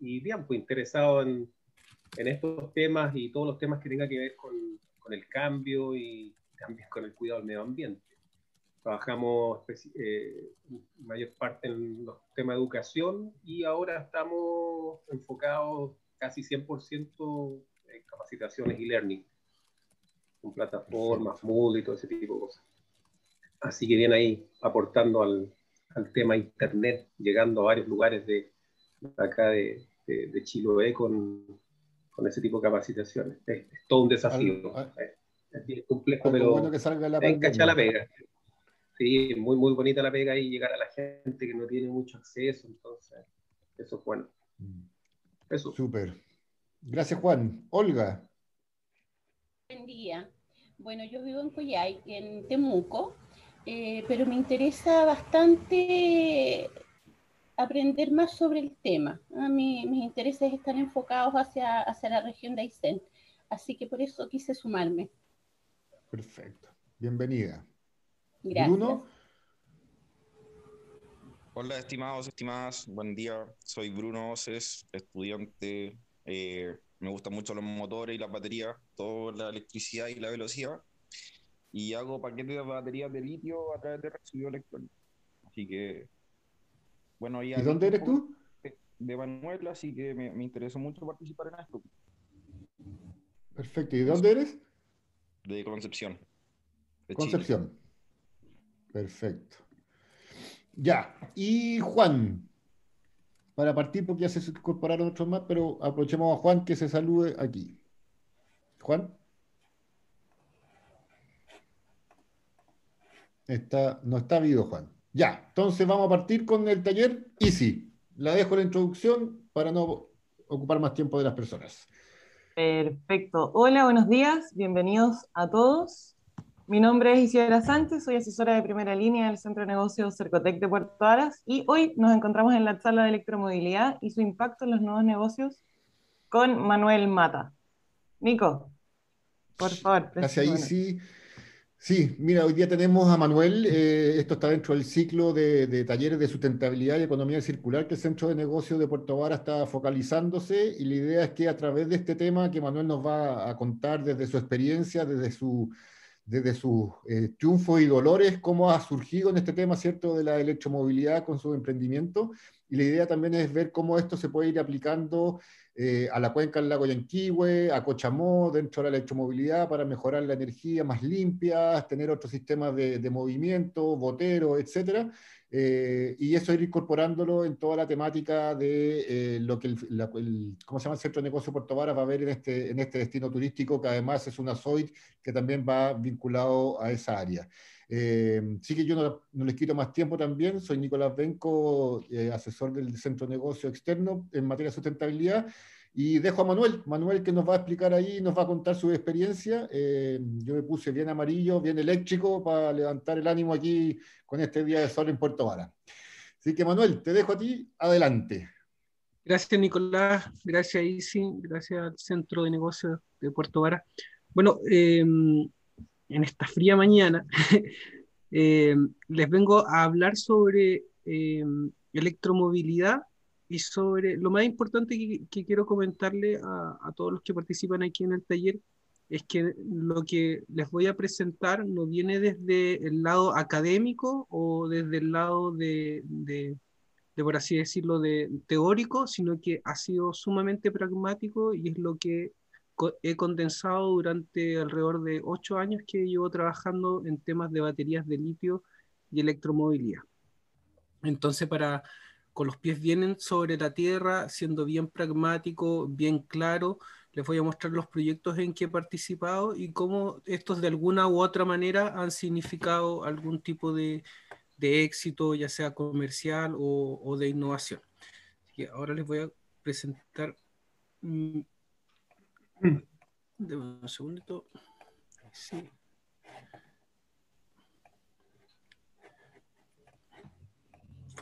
y, bien, pues interesado en, en, estos temas y todos los temas que tengan que ver con, con, el cambio y también con el cuidado del medio ambiente. Trabajamos eh, mayor parte en los temas de educación y ahora estamos enfocados casi 100% en capacitaciones y learning, con plataformas, Moodle y todo ese tipo de cosas. Así que viene ahí aportando al, al tema Internet, llegando a varios lugares de, acá de, de, Chiloé con, con, ese tipo de capacitaciones. Es, todo un desafío. es, bien complejo, pero bueno que salga la, la pega. Sí, muy, muy bonita la pega y llegar a la gente que no tiene mucho acceso, entonces eso es bueno. Mm. Eso. Súper. Gracias, Juan. Olga. Buen día. Bueno, yo vivo en Coyay, en Temuco, eh, pero me interesa bastante aprender más sobre el tema. A mí, mis intereses están enfocados hacia, hacia la región de Aysén, así que por eso quise sumarme. Perfecto. Bienvenida. Gracias. Bruno. Hola, estimados, estimadas. Buen día. Soy Bruno Oces, estudiante. Eh, me gustan mucho los motores y las baterías, toda la electricidad y la velocidad y hago paquetes de baterías de litio a través de residuos electrónicos. Así que, bueno, ¿Y dónde eres tú? De Manuel, así que me, me, interesó mucho participar en esto. Perfecto. ¿Y de dónde eres? De Concepción. Concepción. Perfecto. Ya. Y Juan, para partir, porque ya se incorporaron otros más, pero aprovechemos a Juan que se salude aquí. Juan. Está, no está vivo, Juan. Ya, entonces vamos a partir con el taller Easy. La dejo la introducción para no ocupar más tiempo de las personas. Perfecto. Hola, buenos días. Bienvenidos a todos. Mi nombre es Isidora Sánchez, soy asesora de primera línea del Centro de Negocios Cercotec de Puerto Aras y hoy nos encontramos en la sala de electromovilidad y su impacto en los nuevos negocios con Manuel Mata. Nico, por favor. Gracias, Isi. Sí, mira, hoy día tenemos a Manuel, eh, esto está dentro del ciclo de, talleres de sustentabilidad y economía circular que el Centro de Negocios de Puerto Vara está focalizándose y la idea es que a través de este tema que Manuel nos va a contar desde su experiencia, desde su desde sus eh, triunfos y dolores, cómo ha surgido en este tema, ¿cierto?, de la electromovilidad con su emprendimiento. Y la idea también es ver cómo esto se puede ir aplicando eh, a la cuenca del lago Yanquihue, a Cochamó, dentro de la electromovilidad para mejorar la energía más limpia, tener otros sistemas de, de movimiento, boteros, etcétera. Eh, y eso ir incorporándolo en toda la temática de eh, lo que el, ¿cómo se llama? el Centro de Negocio Puerto Varas va a ver en este, en este destino turístico, que además es una SOIT que también va vinculado a esa área. Sí que yo no, no, les quito más tiempo también, soy Nicolás Benco, asesor del Centro de Negocio Externo en materia de sustentabilidad, y dejo a Manuel, Manuel que nos va a explicar ahí, nos va a contar su experiencia. Eh, yo me puse bien amarillo, bien eléctrico para levantar el ánimo aquí con este día de sol en Puerto Vara. Así que Manuel, te dejo a ti, adelante. Gracias Nicolás, gracias Isi, gracias al Centro de Negocios de Puerto Vara. Bueno, em, en esta fría mañana em, les vengo a hablar sobre em, electromovilidad y sobre lo más importante que, quiero comentarle a, todos los que participan aquí en el taller es que lo que les voy a presentar no viene desde el lado académico o desde el lado de, de, por así decirlo, de teórico, sino que ha sido sumamente pragmático y es lo que he condensado durante alrededor de ocho años que llevo trabajando en temas de baterías de litio y electromovilidad. Entonces, para con los pies bien sobre la tierra, siendo bien pragmático, bien claro. Les voy a mostrar los proyectos en que he participado y cómo estos de alguna u otra manera han significado algún tipo de, éxito, ya sea comercial o, de innovación. ahora les voy a presentar. Mm, un segundito. Sí.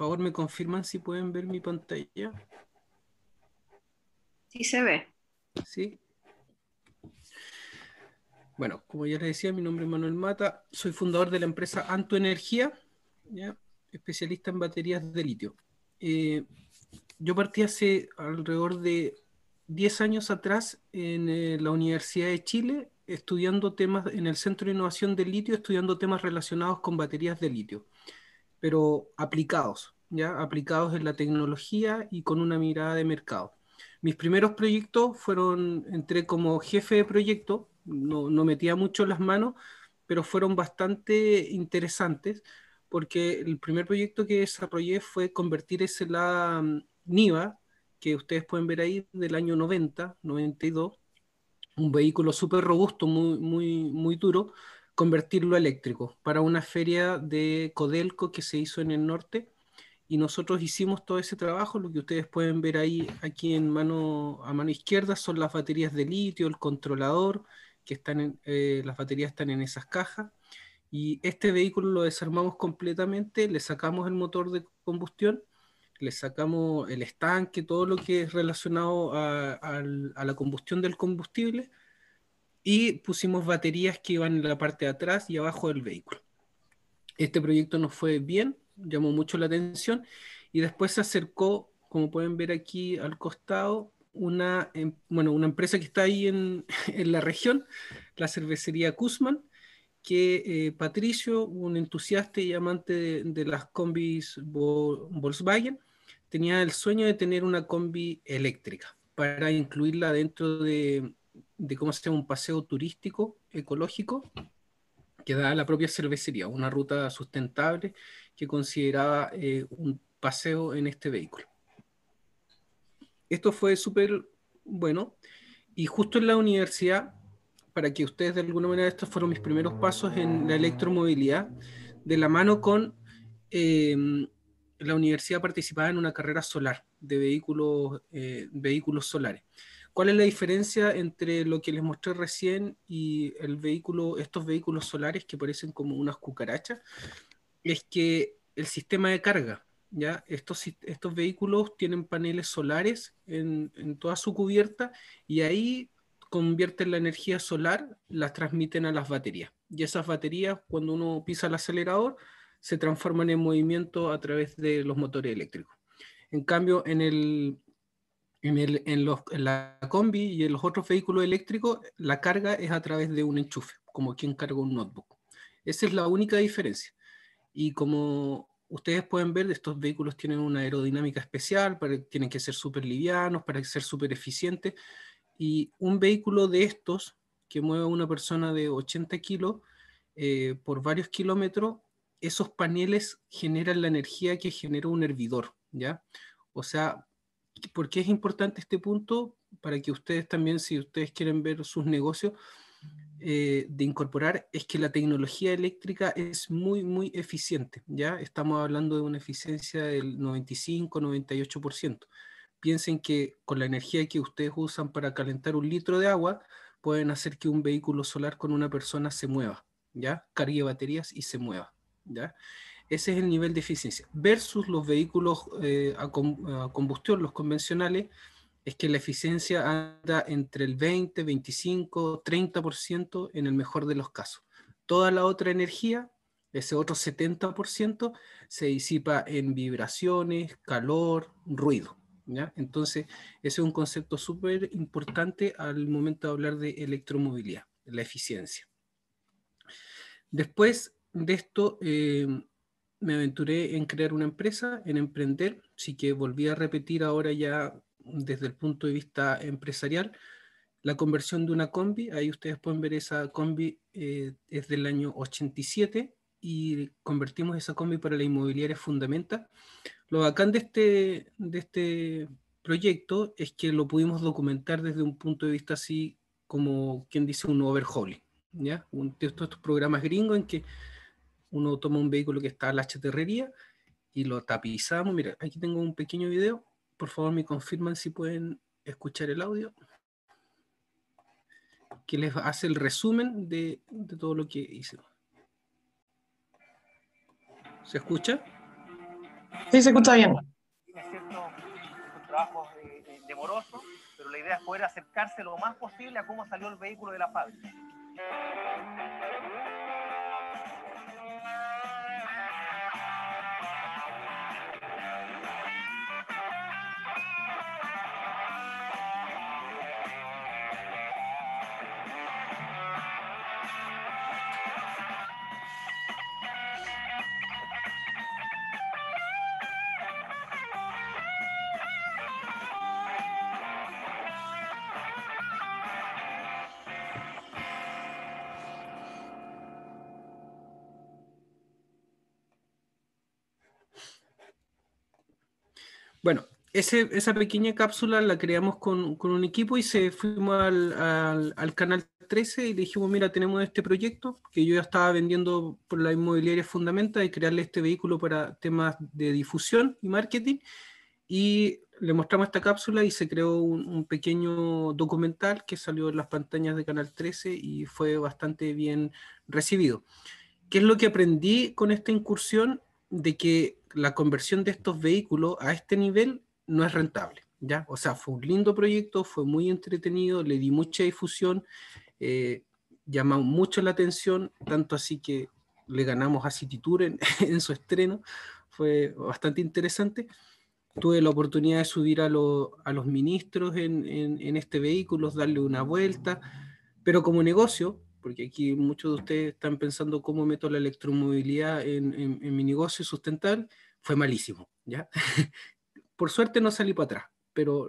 favor, me confirman si pueden ver mi pantalla. Sí se ve. Sí. Bueno, como ya les decía, mi nombre es Manuel Mata, soy fundador de la empresa Anto Energía, especialista en baterías de litio. Eh, yo partí hace alrededor de 10 años atrás en eh, la Universidad de Chile estudiando temas en el Centro de Innovación del Litio, estudiando temas relacionados con baterías de litio, pero aplicados, ¿ya? Aplicados en la tecnología y con una mirada de mercado. Mis primeros proyectos fueron, entré como jefe de proyecto, no, no metía mucho las manos, pero fueron bastante interesantes porque el primer proyecto que desarrollé fue convertir ese la mm, NIVA, que ustedes pueden ver ahí del año 90, 92, un vehículo súper robusto, muy, muy, muy duro, convertirlo a eléctrico para una feria de Codelco que se hizo en el norte. Y nosotros hicimos todo ese trabajo, lo que ustedes pueden ver ahí aquí en mano a mano izquierda son las baterías de litio, el controlador, que están en, eh, las baterías están en esas cajas. Y este vehículo lo desarmamos completamente, le sacamos el motor de combustión, le sacamos el estanque, todo lo que es relacionado a, a la combustión del combustible y pusimos baterías que iban en la parte de atrás y abajo del vehículo. Este proyecto nos fue bien, llamó mucho la atención y después se acercó, como pueden ver aquí al costado, una, em, bueno, una empresa que está ahí en, en la región, la cervecería Kuzman, que eh, Patricio, un entusiasta y amante de, de las combis Volkswagen, tenía el sueño de tener una combi eléctrica para incluirla dentro de, de cómo se llama, un paseo turístico ecológico que da la propia cervecería, una ruta sustentable que consideraba eh, un paseo en este vehículo. Esto fue súper bueno y justo en la universidad, para que ustedes de alguna manera, estos fueron mis primeros pasos en la electromovilidad, de la mano con eh, la universidad participaba en una carrera solar de vehículos, eh, vehículos solares. ¿Cuál es la diferencia entre lo que les mostré recién y el vehículo, estos vehículos solares que parecen como unas cucarachas? Es que el sistema de carga, ¿ya? Estos, estos vehículos tienen paneles solares en, en toda su cubierta y ahí convierten la energía solar, las transmiten a las baterías. Y esas baterías, cuando uno pisa el acelerador, se transforman en movimiento a través de los motores eléctricos. En cambio, en el, en, el, en, los, en, la combi y en los otros vehículos eléctricos, la carga es a través de un enchufe, como quien carga un notebook. Esa es la única diferencia. Y como ustedes pueden ver, estos vehículos tienen una aerodinámica especial, para, tienen que ser súper livianos, para ser súper eficientes. Y un vehículo de estos, que mueve a una persona de 80 kilos eh, por varios kilómetros, esos paneles generan la energía que genera un hervidor, ¿ya? O sea, ¿Por qué es importante este punto? Para que ustedes también, si ustedes quieren ver sus negocios, eh, de incorporar es que la tecnología eléctrica es muy, muy eficiente. Ya estamos hablando de una eficiencia del 95-98%. Piensen que con la energía que ustedes usan para calentar un litro de agua, pueden hacer que un vehículo solar con una persona se mueva, ¿ya? Cargue baterías y se mueva, Ese es el nivel de eficiencia. Versus los vehículos eh, a, combustión, los convencionales, es que la eficiencia anda entre el 20, 25, 30% en el mejor de los casos. Toda la otra energía, ese otro 70%, se disipa en vibraciones, calor, ruido. Entonces, ese es un concepto súper importante al momento de hablar de electromovilidad, la eficiencia. Después de esto, eh, me aventuré en crear una empresa, en emprender, así que volví a repetir ahora ya desde el punto de vista empresarial la conversión de una combi. Ahí ustedes pueden ver esa combi eh, es del año 87 y convertimos esa combi para la inmobiliaria Fundamenta. Lo bacán de este, de este proyecto es que lo pudimos documentar desde un punto de vista así como quien dice un overhauling, ¿ya? Un, de estos programas gringos en que uno toma un vehículo que está a la chatarrería y lo tapizamos. Mira, aquí tengo un pequeño video. Por favor, me confirman si pueden escuchar el audio. Que les hace el resumen de, de todo lo que hice. ¿Se escucha? Sí, se escucha bien. Es cierto, un trabajo eh, demoroso, pero la idea es poder acercarse lo más posible a cómo salió el vehículo de la fábrica. Ese, esa pequeña cápsula la creamos con, con un equipo y se fuimos al, al, al, canal 13 y le dijimos, mira, tenemos este proyecto que yo ya estaba vendiendo por la inmobiliaria Fundamenta de crearle este vehículo para temas de difusión y marketing. Y le mostramos esta cápsula y se creó un, un pequeño documental que salió en las pantallas de Canal 13 y fue bastante bien recibido. ¿Qué es lo que aprendí con esta incursión? De que la conversión de estos vehículos a este nivel no es rentable. ¿ya? O sea, fue un lindo proyecto, fue muy entretenido, le di mucha difusión, eh, llamó mucho la atención, tanto así que le ganamos a City Tour en, su estreno, fue bastante interesante. Tuve la oportunidad de subir a, lo, a los ministros en, en, este vehículo, darle una vuelta, pero como negocio, porque aquí muchos de ustedes están pensando cómo meto la electromovilidad en, en mi negocio sustentable, fue malísimo, ¿ya? por suerte no salí para atrás, pero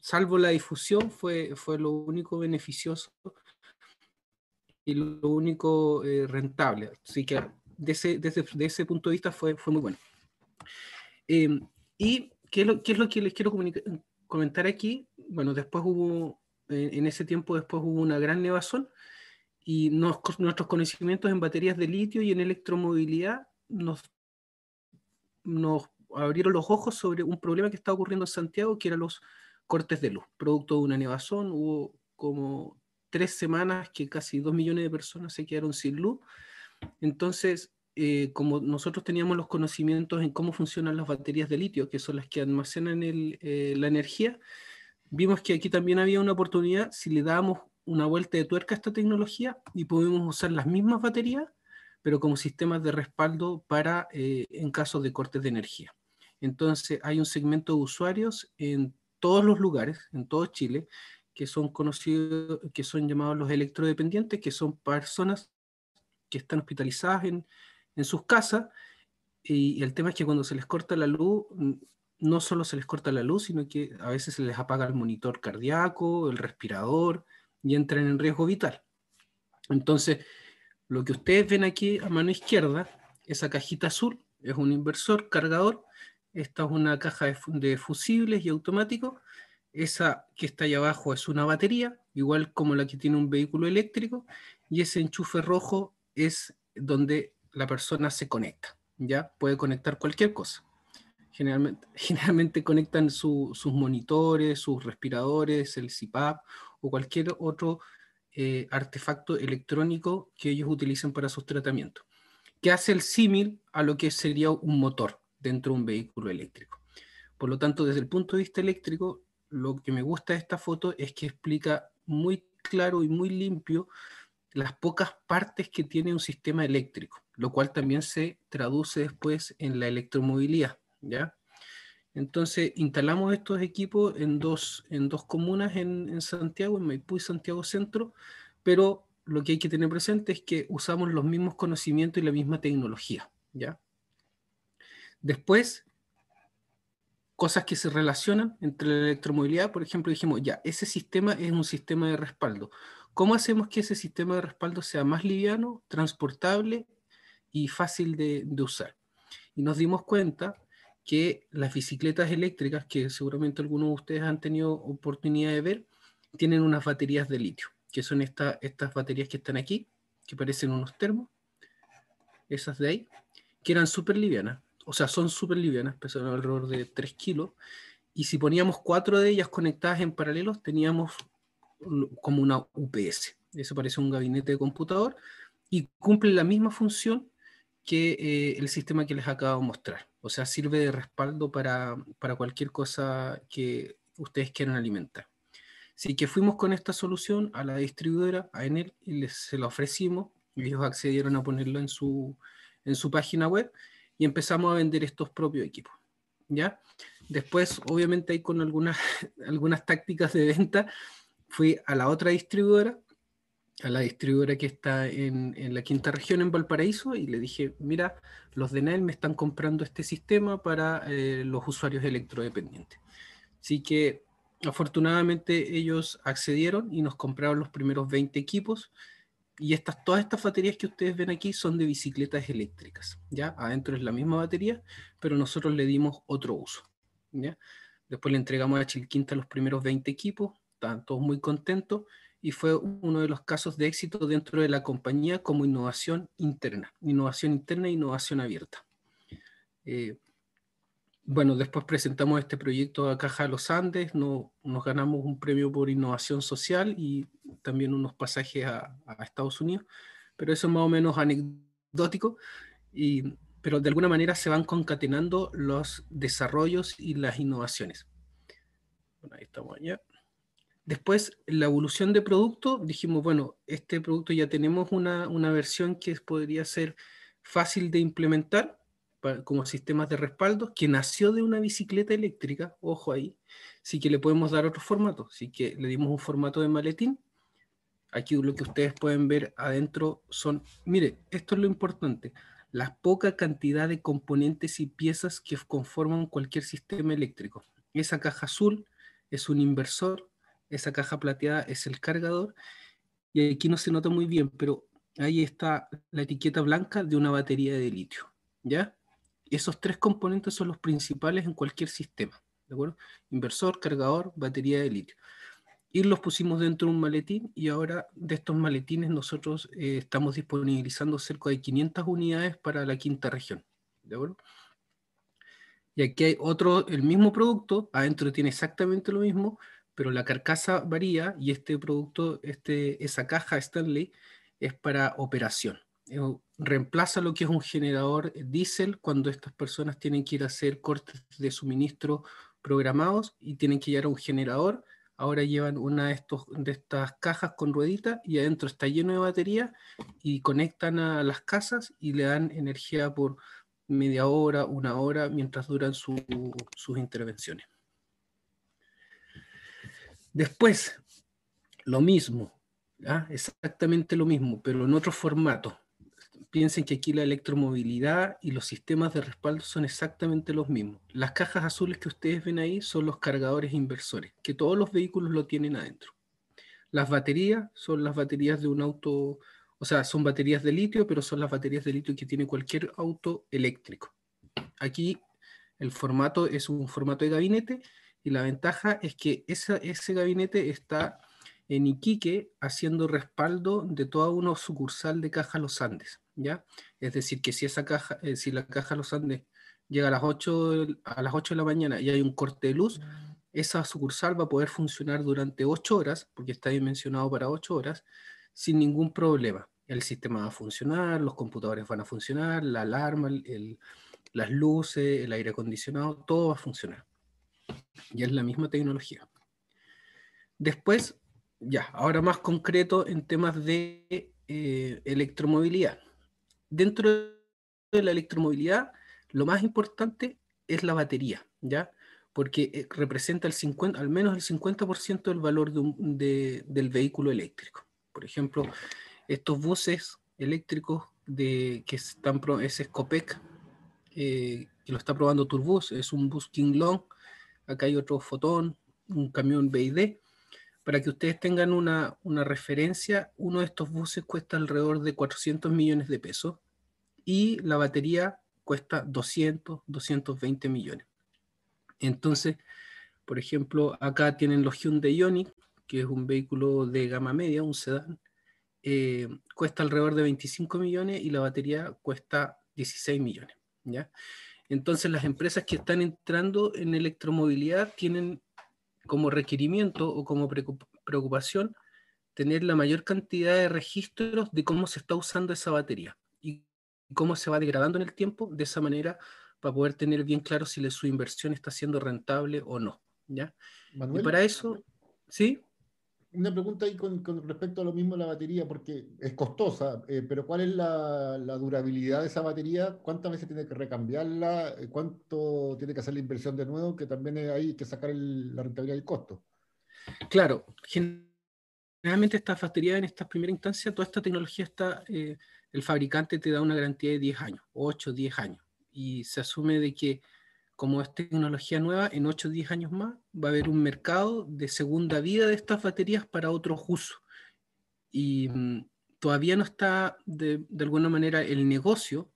salvo la difusión fue, fue lo único beneficioso y lo único eh, rentable. Así que desde, desde, de ese punto de vista fue, fue muy bueno. Eh, ¿Y qué es, lo, qué es, lo, que les quiero comentar aquí? Bueno, después hubo, en ese tiempo después hubo una gran nevazón y nuestros conocimientos en baterías de litio y en electromovilidad nos, nos abrieron los ojos sobre un problema que estaba ocurriendo en Santiago, que eran los cortes de luz, producto de una nevazón. Hubo como tres semanas que casi dos millones de personas se quedaron sin luz. Entonces, eh, como nosotros teníamos los conocimientos en cómo funcionan las baterías de litio, que son las que almacenan eh, la energía, vimos que aquí también había una oportunidad si le dábamos una vuelta de tuerca a esta tecnología y podemos usar las mismas baterías, pero como sistemas de respaldo para eh, en caso de cortes de energía. Entonces hay un segmento de usuarios en todos los lugares, en todo Chile, que son conocidos, que son llamados los electrodependientes, que son personas que están hospitalizadas en, en sus casas. Y, el tema es que cuando se les corta la luz, no solo se les corta la luz, sino que a veces se les apaga el monitor cardíaco, el respirador, y entran en riesgo vital. Entonces, lo que ustedes ven aquí a mano izquierda, esa cajita azul, es un inversor cargador esta es una caja de, fusibles y automático. Esa que está ahí abajo es una batería, igual como la que tiene un vehículo eléctrico. Y ese enchufe rojo es donde la persona se conecta. Ya puede conectar cualquier cosa. Generalmente, generalmente conectan sus monitores, sus respiradores, el CPAP o cualquier otro eh, artefacto electrónico que ellos utilicen para sus tratamientos. Que hace el símil a lo que sería un motor dentro de un vehículo eléctrico. Por lo tanto, desde el punto de vista eléctrico, lo que me gusta de esta foto es que explica muy claro y muy limpio las pocas partes que tiene un sistema eléctrico, lo cual también se traduce después en la electromovilidad, ¿ya? Entonces, instalamos estos equipos en dos, en dos comunas en, en Santiago, en Maipú y Santiago Centro, pero lo que hay que tener presente es que usamos los mismos conocimientos y la misma tecnología, ¿ya? Después, cosas que se relacionan entre la electromovilidad, por ejemplo, dijimos, ya, ese sistema es un sistema de respaldo. ¿Cómo hacemos que ese sistema de respaldo sea más liviano, transportable y fácil de, de usar? Y nos dimos cuenta que las bicicletas eléctricas, que seguramente algunos de ustedes han tenido oportunidad de ver, tienen unas baterías de litio, que son esta, estas baterías que están aquí, que parecen unos termos, esas de ahí, que eran súper livianas o sea, son súper livianas, pesan alrededor de 3 kilos, y si poníamos cuatro de ellas conectadas en paralelo, teníamos como una UPS. Eso parece un gabinete de computador y cumple la misma función que eh, el sistema que les acabo de mostrar. O sea, sirve de respaldo para, para cualquier cosa que ustedes quieran alimentar. Así que fuimos con esta solución a la distribuidora, a Enel, y les, se la ofrecimos. Ellos accedieron a ponerlo en su, en su página web y empezamos a vender estos propios equipos. ¿ya? Después, obviamente, ahí con algunas, algunas tácticas de venta, fui a la otra distribuidora, a la distribuidora que está en, en, la quinta región en Valparaíso y le dije, mira, los de NEL me están comprando este sistema para eh, los usuarios electrodependientes. Así que afortunadamente ellos accedieron y nos compraron los primeros 20 equipos y estas, todas estas baterías que ustedes ven aquí son de bicicletas eléctricas, ¿ya? Adentro es la misma batería, pero nosotros le dimos otro uso, ¿ya? Después le entregamos a Chilquinta los primeros 20 equipos, estaban todos muy contentos y fue uno de los casos de éxito dentro de la compañía como innovación interna, innovación interna e innovación abierta. Eh, bueno, después presentamos este proyecto a Caja de los Andes, no, nos ganamos un premio por innovación social y también unos pasajes a, a Estados Unidos, pero eso es más o menos anecdótico, y, pero de alguna manera se van concatenando los desarrollos y las innovaciones. Bueno, ahí estamos allá. Después, la evolución de producto, dijimos, bueno, este producto ya tenemos una, una versión que podría ser fácil de implementar como sistemas de respaldo, que nació de una bicicleta eléctrica, ojo ahí, sí que le podemos dar otro formato, así que le dimos un formato de maletín. Aquí lo que ustedes pueden ver adentro son, mire, esto es lo importante, la poca cantidad de componentes y piezas que conforman cualquier sistema eléctrico. Esa caja azul es un inversor, esa caja plateada es el cargador, y aquí no se nota muy bien, pero ahí está la etiqueta blanca de una batería de litio, ¿ya? Esos tres componentes son los principales en cualquier sistema, ¿de acuerdo? Inversor, cargador, batería de litio. Y los pusimos dentro de un maletín y ahora de estos maletines nosotros eh, estamos disponibilizando cerca de 500 unidades para la quinta región, ¿de acuerdo? Y aquí hay otro, el mismo producto, adentro tiene exactamente lo mismo, pero la carcasa varía y este producto, este, esa caja Stanley es para operación. Reemplaza lo que es un generador diésel cuando estas personas tienen que ir a hacer cortes de suministro programados y tienen que llevar a un generador. Ahora llevan una de, estas cajas con rueditas y adentro está lleno de batería y conectan a las casas y le dan energía por media hora, una hora, mientras duran sus intervenciones. Después, lo mismo, exactamente lo mismo, pero en otro formato piensen que aquí la electromovilidad y los sistemas de respaldo son exactamente los mismos. Las cajas azules que ustedes ven ahí son los cargadores inversores, que todos los vehículos lo tienen adentro. Las baterías son las baterías de un auto, o sea, son baterías de litio, pero son las baterías de litio que tiene cualquier auto eléctrico. Aquí el formato es un formato de gabinete y la ventaja es que ese gabinete está en Iquique haciendo respaldo de toda una sucursal de Caja Los Andes. Es decir, que si esa caja, eh, si la caja Los Andes llega a las, 8, a las 8 de la mañana y hay un corte de luz, esa sucursal va a poder funcionar durante 8 horas, porque está dimensionado para 8 horas, sin ningún problema. El sistema va a funcionar, los computadores van a funcionar, la alarma, las luces, el aire acondicionado, todo va a funcionar. Y es la misma tecnología. Después, ya, ahora más concreto en temas de eh, electromovilidad dentro de la electromovilidad, lo más importante es la batería, ¿ya? Porque eh, representa el 50, al menos el 50% del valor del vehículo eléctrico. Por ejemplo, estos buses eléctricos de, que están, es Scopec, eh, que lo está probando Turbus, es un bus King Long, acá hay otro Fotón, un camión BID. Para que ustedes tengan una, una referencia, uno de estos buses cuesta alrededor de 400 millones de pesos y la batería cuesta 200, 220 millones. Entonces, por ejemplo, acá tienen los Hyundai Ioniq, que es un vehículo de gama media, un sedán, eh, cuesta alrededor de 25 millones y la batería cuesta 16 millones. ¿ya? Entonces, las empresas que están entrando en electromovilidad tienen como requerimiento o como preocupación tener la mayor cantidad de registros de cómo se está usando esa batería y cómo se va degradando en el tiempo, de esa manera para poder tener bien claro si su inversión está siendo rentable o no. ¿ya? y para eso, ¿sí? Una pregunta ahí con, respecto a lo mismo de la batería, porque es costosa, eh, pero ¿cuál es la, durabilidad de esa batería? ¿Cuántas veces tiene que recambiarla? Eh, ¿Cuánto tiene que hacer la inversión de nuevo? Que también hay que sacar la rentabilidad del costo. Claro, generalmente estas baterías en esta primera instancia, toda esta tecnología está, eh, el fabricante te da una garantía de 10 años, 8, 10 años, y se asume de que como es tecnología nueva, en 8 o 10 años más va a haber un mercado de segunda vida de estas baterías para otros usos. Y mm, todavía no está de, alguna manera el negocio,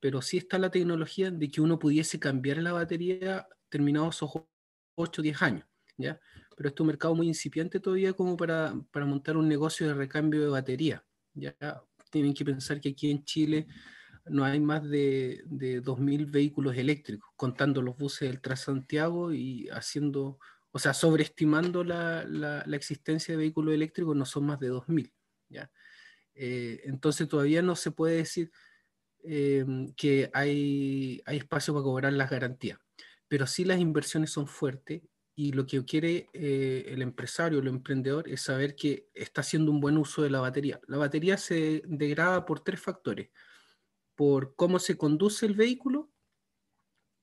pero sí está la tecnología de que uno pudiese cambiar la batería terminados 8 o 10 años, ¿ya? Pero es un mercado muy incipiente todavía como para, para montar un negocio de recambio de batería, ¿ya? Tienen que pensar que aquí en Chile no hay más de, de 2.000 vehículos eléctricos, contando los buses del Transantiago y haciendo, o sea, sobreestimando la, existencia de vehículos eléctricos, no son más de 2.000, ¿ya? Eh, entonces todavía no se puede decir eh, que hay, hay espacio para cobrar las garantías, pero sí las inversiones son fuertes y lo que quiere eh, el empresario, el emprendedor, es saber que está haciendo un buen uso de la batería. La batería se degrada por tres factores, por cómo se conduce el vehículo,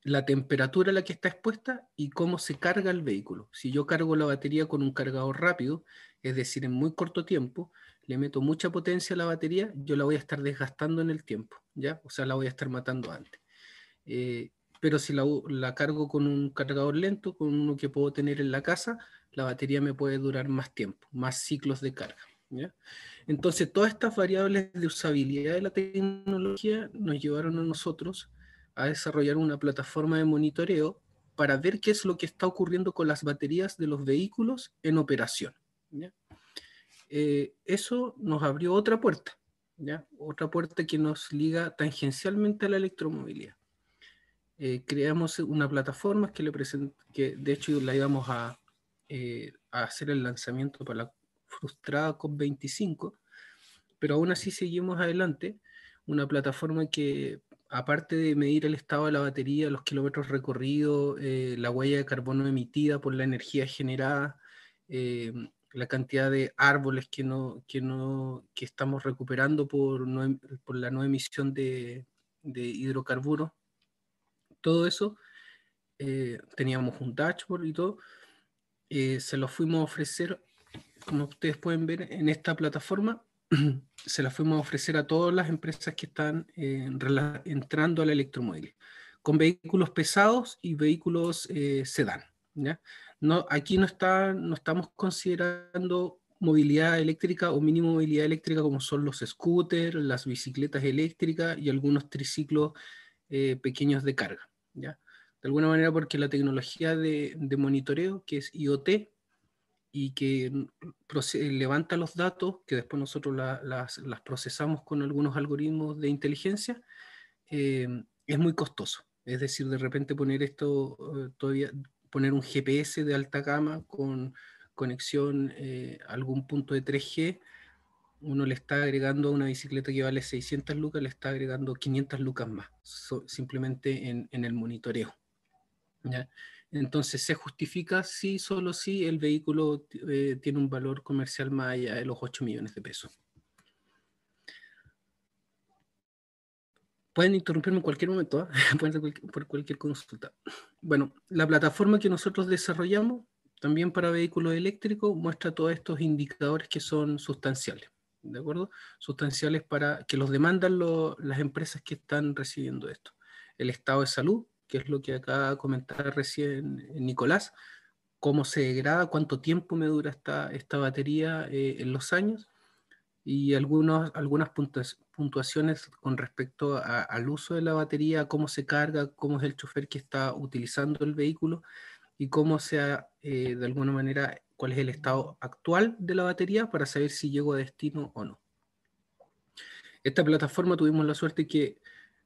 la temperatura a la que está expuesta y cómo se carga el vehículo. Si yo cargo la batería con un cargador rápido, es decir, en muy corto tiempo, le meto mucha potencia a la batería, yo la voy a estar desgastando en el tiempo, ¿ya? O sea, la voy a estar matando antes. Eh, pero si la, la, cargo con un cargador lento, con uno que puedo tener en la casa, la batería me puede durar más tiempo, más ciclos de carga. ¿Ya? Entonces, todas estas variables de usabilidad de la tecnología nos llevaron a nosotros a desarrollar una plataforma de monitoreo para ver qué es lo que está ocurriendo con las baterías de los vehículos en operación. ¿ya? Eh, eso nos abrió otra puerta, ¿ya? otra puerta que nos liga tangencialmente a la electromovilidad. Eh, creamos una plataforma que, le que de hecho la íbamos a, eh, a, hacer el lanzamiento para la frustrada COP25, pero aún así seguimos adelante, una plataforma que aparte de medir el estado de la batería, los kilómetros recorridos, eh, la huella de carbono emitida por la energía generada, eh, la cantidad de árboles que, no, que, no, que estamos recuperando por, no, em, por la no emisión de, de hidrocarburos. Todo eso, eh, teníamos un dashboard y todo, se lo fuimos a ofrecer, como ustedes pueden ver en esta plataforma, se la fuimos a ofrecer a todas las empresas que están eh, entrando a la con vehículos pesados y vehículos eh, sedán. no, aquí no, está, no estamos considerando movilidad eléctrica o mínimo movilidad eléctrica como son los scooters, las bicicletas eléctricas y algunos triciclos eh, pequeños de carga. De alguna manera porque la tecnología de, de monitoreo, que es IoT, y que levanta los datos, que después nosotros la, las, las, procesamos con algunos algoritmos de inteligencia, eh, es muy costoso. Es decir, de repente poner esto, eh, todavía poner un GPS de alta gama con conexión eh, a algún punto de 3G, uno le está agregando a una bicicleta que vale 600 lucas, le está agregando 500 lucas más, so, simplemente en, en, el monitoreo. ¿ya? Entonces se justifica si solo si el vehículo eh, tiene un valor comercial más allá de los 8 millones de pesos. pueden interrumpirme en cualquier momento, cualquier, por cualquier consulta. Bueno, la plataforma que nosotros desarrollamos, también para vehículos eléctricos, muestra todos estos indicadores que son sustanciales, ¿de acuerdo? Sustanciales para que los demandan las empresas que están recibiendo esto. El estado de salud, que es lo que acaba de comentar recién Nicolás, cómo se degrada, cuánto tiempo me dura esta, esta batería eh, en los años, y algunos, algunas puntuaciones con respecto a, al uso de la batería, cómo se carga, cómo es el chofer que está utilizando el vehículo y cómo sea, eh, de alguna manera, cuál es el estado actual de la batería para saber si llego a destino o no. Esta plataforma tuvimos la suerte que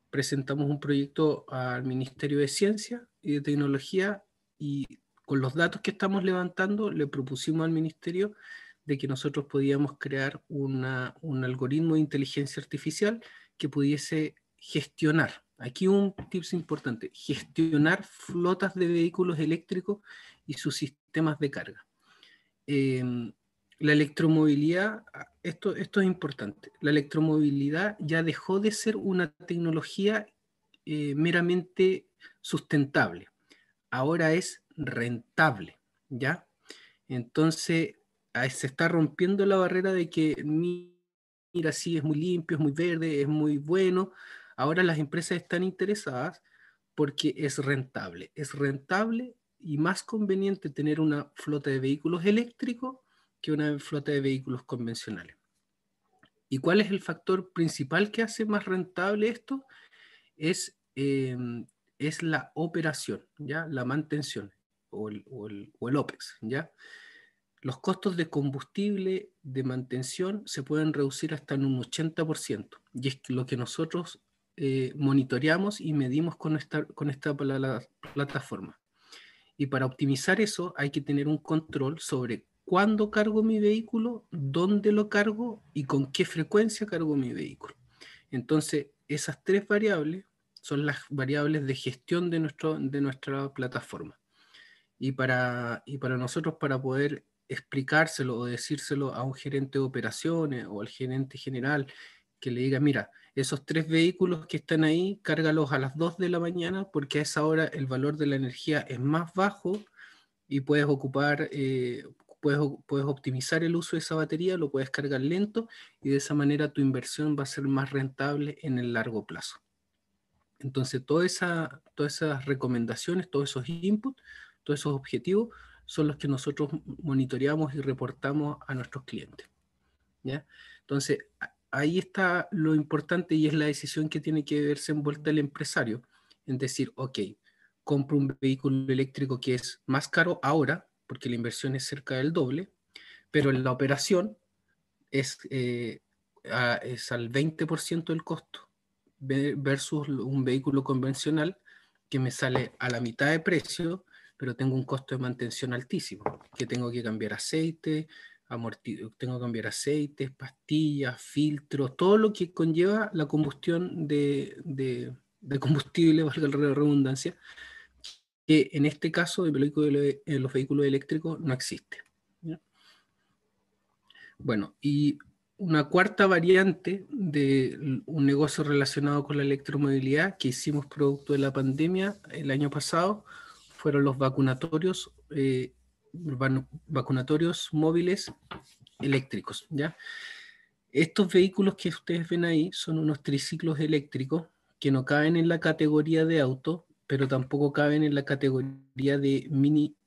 presentamos un proyecto al Ministerio de Ciencia y de Tecnología y con los datos que estamos levantando le propusimos al Ministerio de que nosotros podíamos crear un algoritmo de inteligencia artificial que pudiese gestionar, aquí un tips importante, gestionar flotas de vehículos eléctricos y sus sistemas de carga. Eh, la electromovilidad, esto, esto es importante, la electromovilidad ya dejó de ser una tecnología eh, meramente sustentable, ahora es rentable, ¿ya? Entonces, se está rompiendo la barrera de que, mira, sí, es muy limpio, es muy verde, es muy bueno. Ahora las empresas están interesadas porque es rentable. Es rentable y más conveniente tener una flota de vehículos eléctricos que una flota de vehículos convencionales. ¿Y cuál es el factor principal que hace más rentable esto? Es, eh, es la operación, ¿ya? la mantención. o el, o el, o el OPEX, ¿ya? Los costos de combustible, de mantención, se pueden reducir hasta un 80%, y es lo que nosotros eh, monitoreamos y medimos con esta, con esta plataforma. Y para optimizar eso hay que tener un control sobre cuándo cargo mi vehículo, dónde lo cargo y con qué frecuencia cargo mi vehículo. Entonces, esas tres variables son las variables de gestión de, nuestro, de nuestra plataforma. Y para, y para nosotros, para poder explicárselo o decírselo a un gerente de operaciones o al gerente general, que le diga, mira, esos tres vehículos que están ahí, cárgalos a las 2 de la mañana porque a esa hora el valor de la energía es más bajo y puedes ocupar, eh, puedes, puedes optimizar el uso de esa batería, lo puedes cargar lento y de esa manera tu inversión va a ser más rentable en el largo plazo. Entonces, toda esa, todas esas recomendaciones, todos esos inputs, todos esos objetivos son los que nosotros monitoreamos y reportamos a nuestros clientes. ¿ya? Entonces, ahí está lo importante y es la decisión que tiene que verse envuelta el empresario, en decir, ok, compro un vehículo eléctrico que es más caro ahora, porque la inversión es cerca del doble, pero en la operación es, eh, es al 20% del costo versus un vehículo convencional que me sale a la mitad de precio, pero tengo un costo de mantención altísimo, que tengo que cambiar aceite, tengo que cambiar aceites, pastillas, filtros, todo lo que conlleva la combustión de, de, de combustible, valga la redundancia, que en este caso en, los vehículos eléctricos no existe. Bueno, y una cuarta variante de un negocio relacionado con la electromovilidad que hicimos producto de la pandemia el año pasado fueron los vacunatorios, eh, vacunatorios móviles eléctricos. ¿ya? Estos vehículos que ustedes ven ahí son unos triciclos eléctricos que no caben en la categoría de auto, pero tampoco caben en la categoría de mini,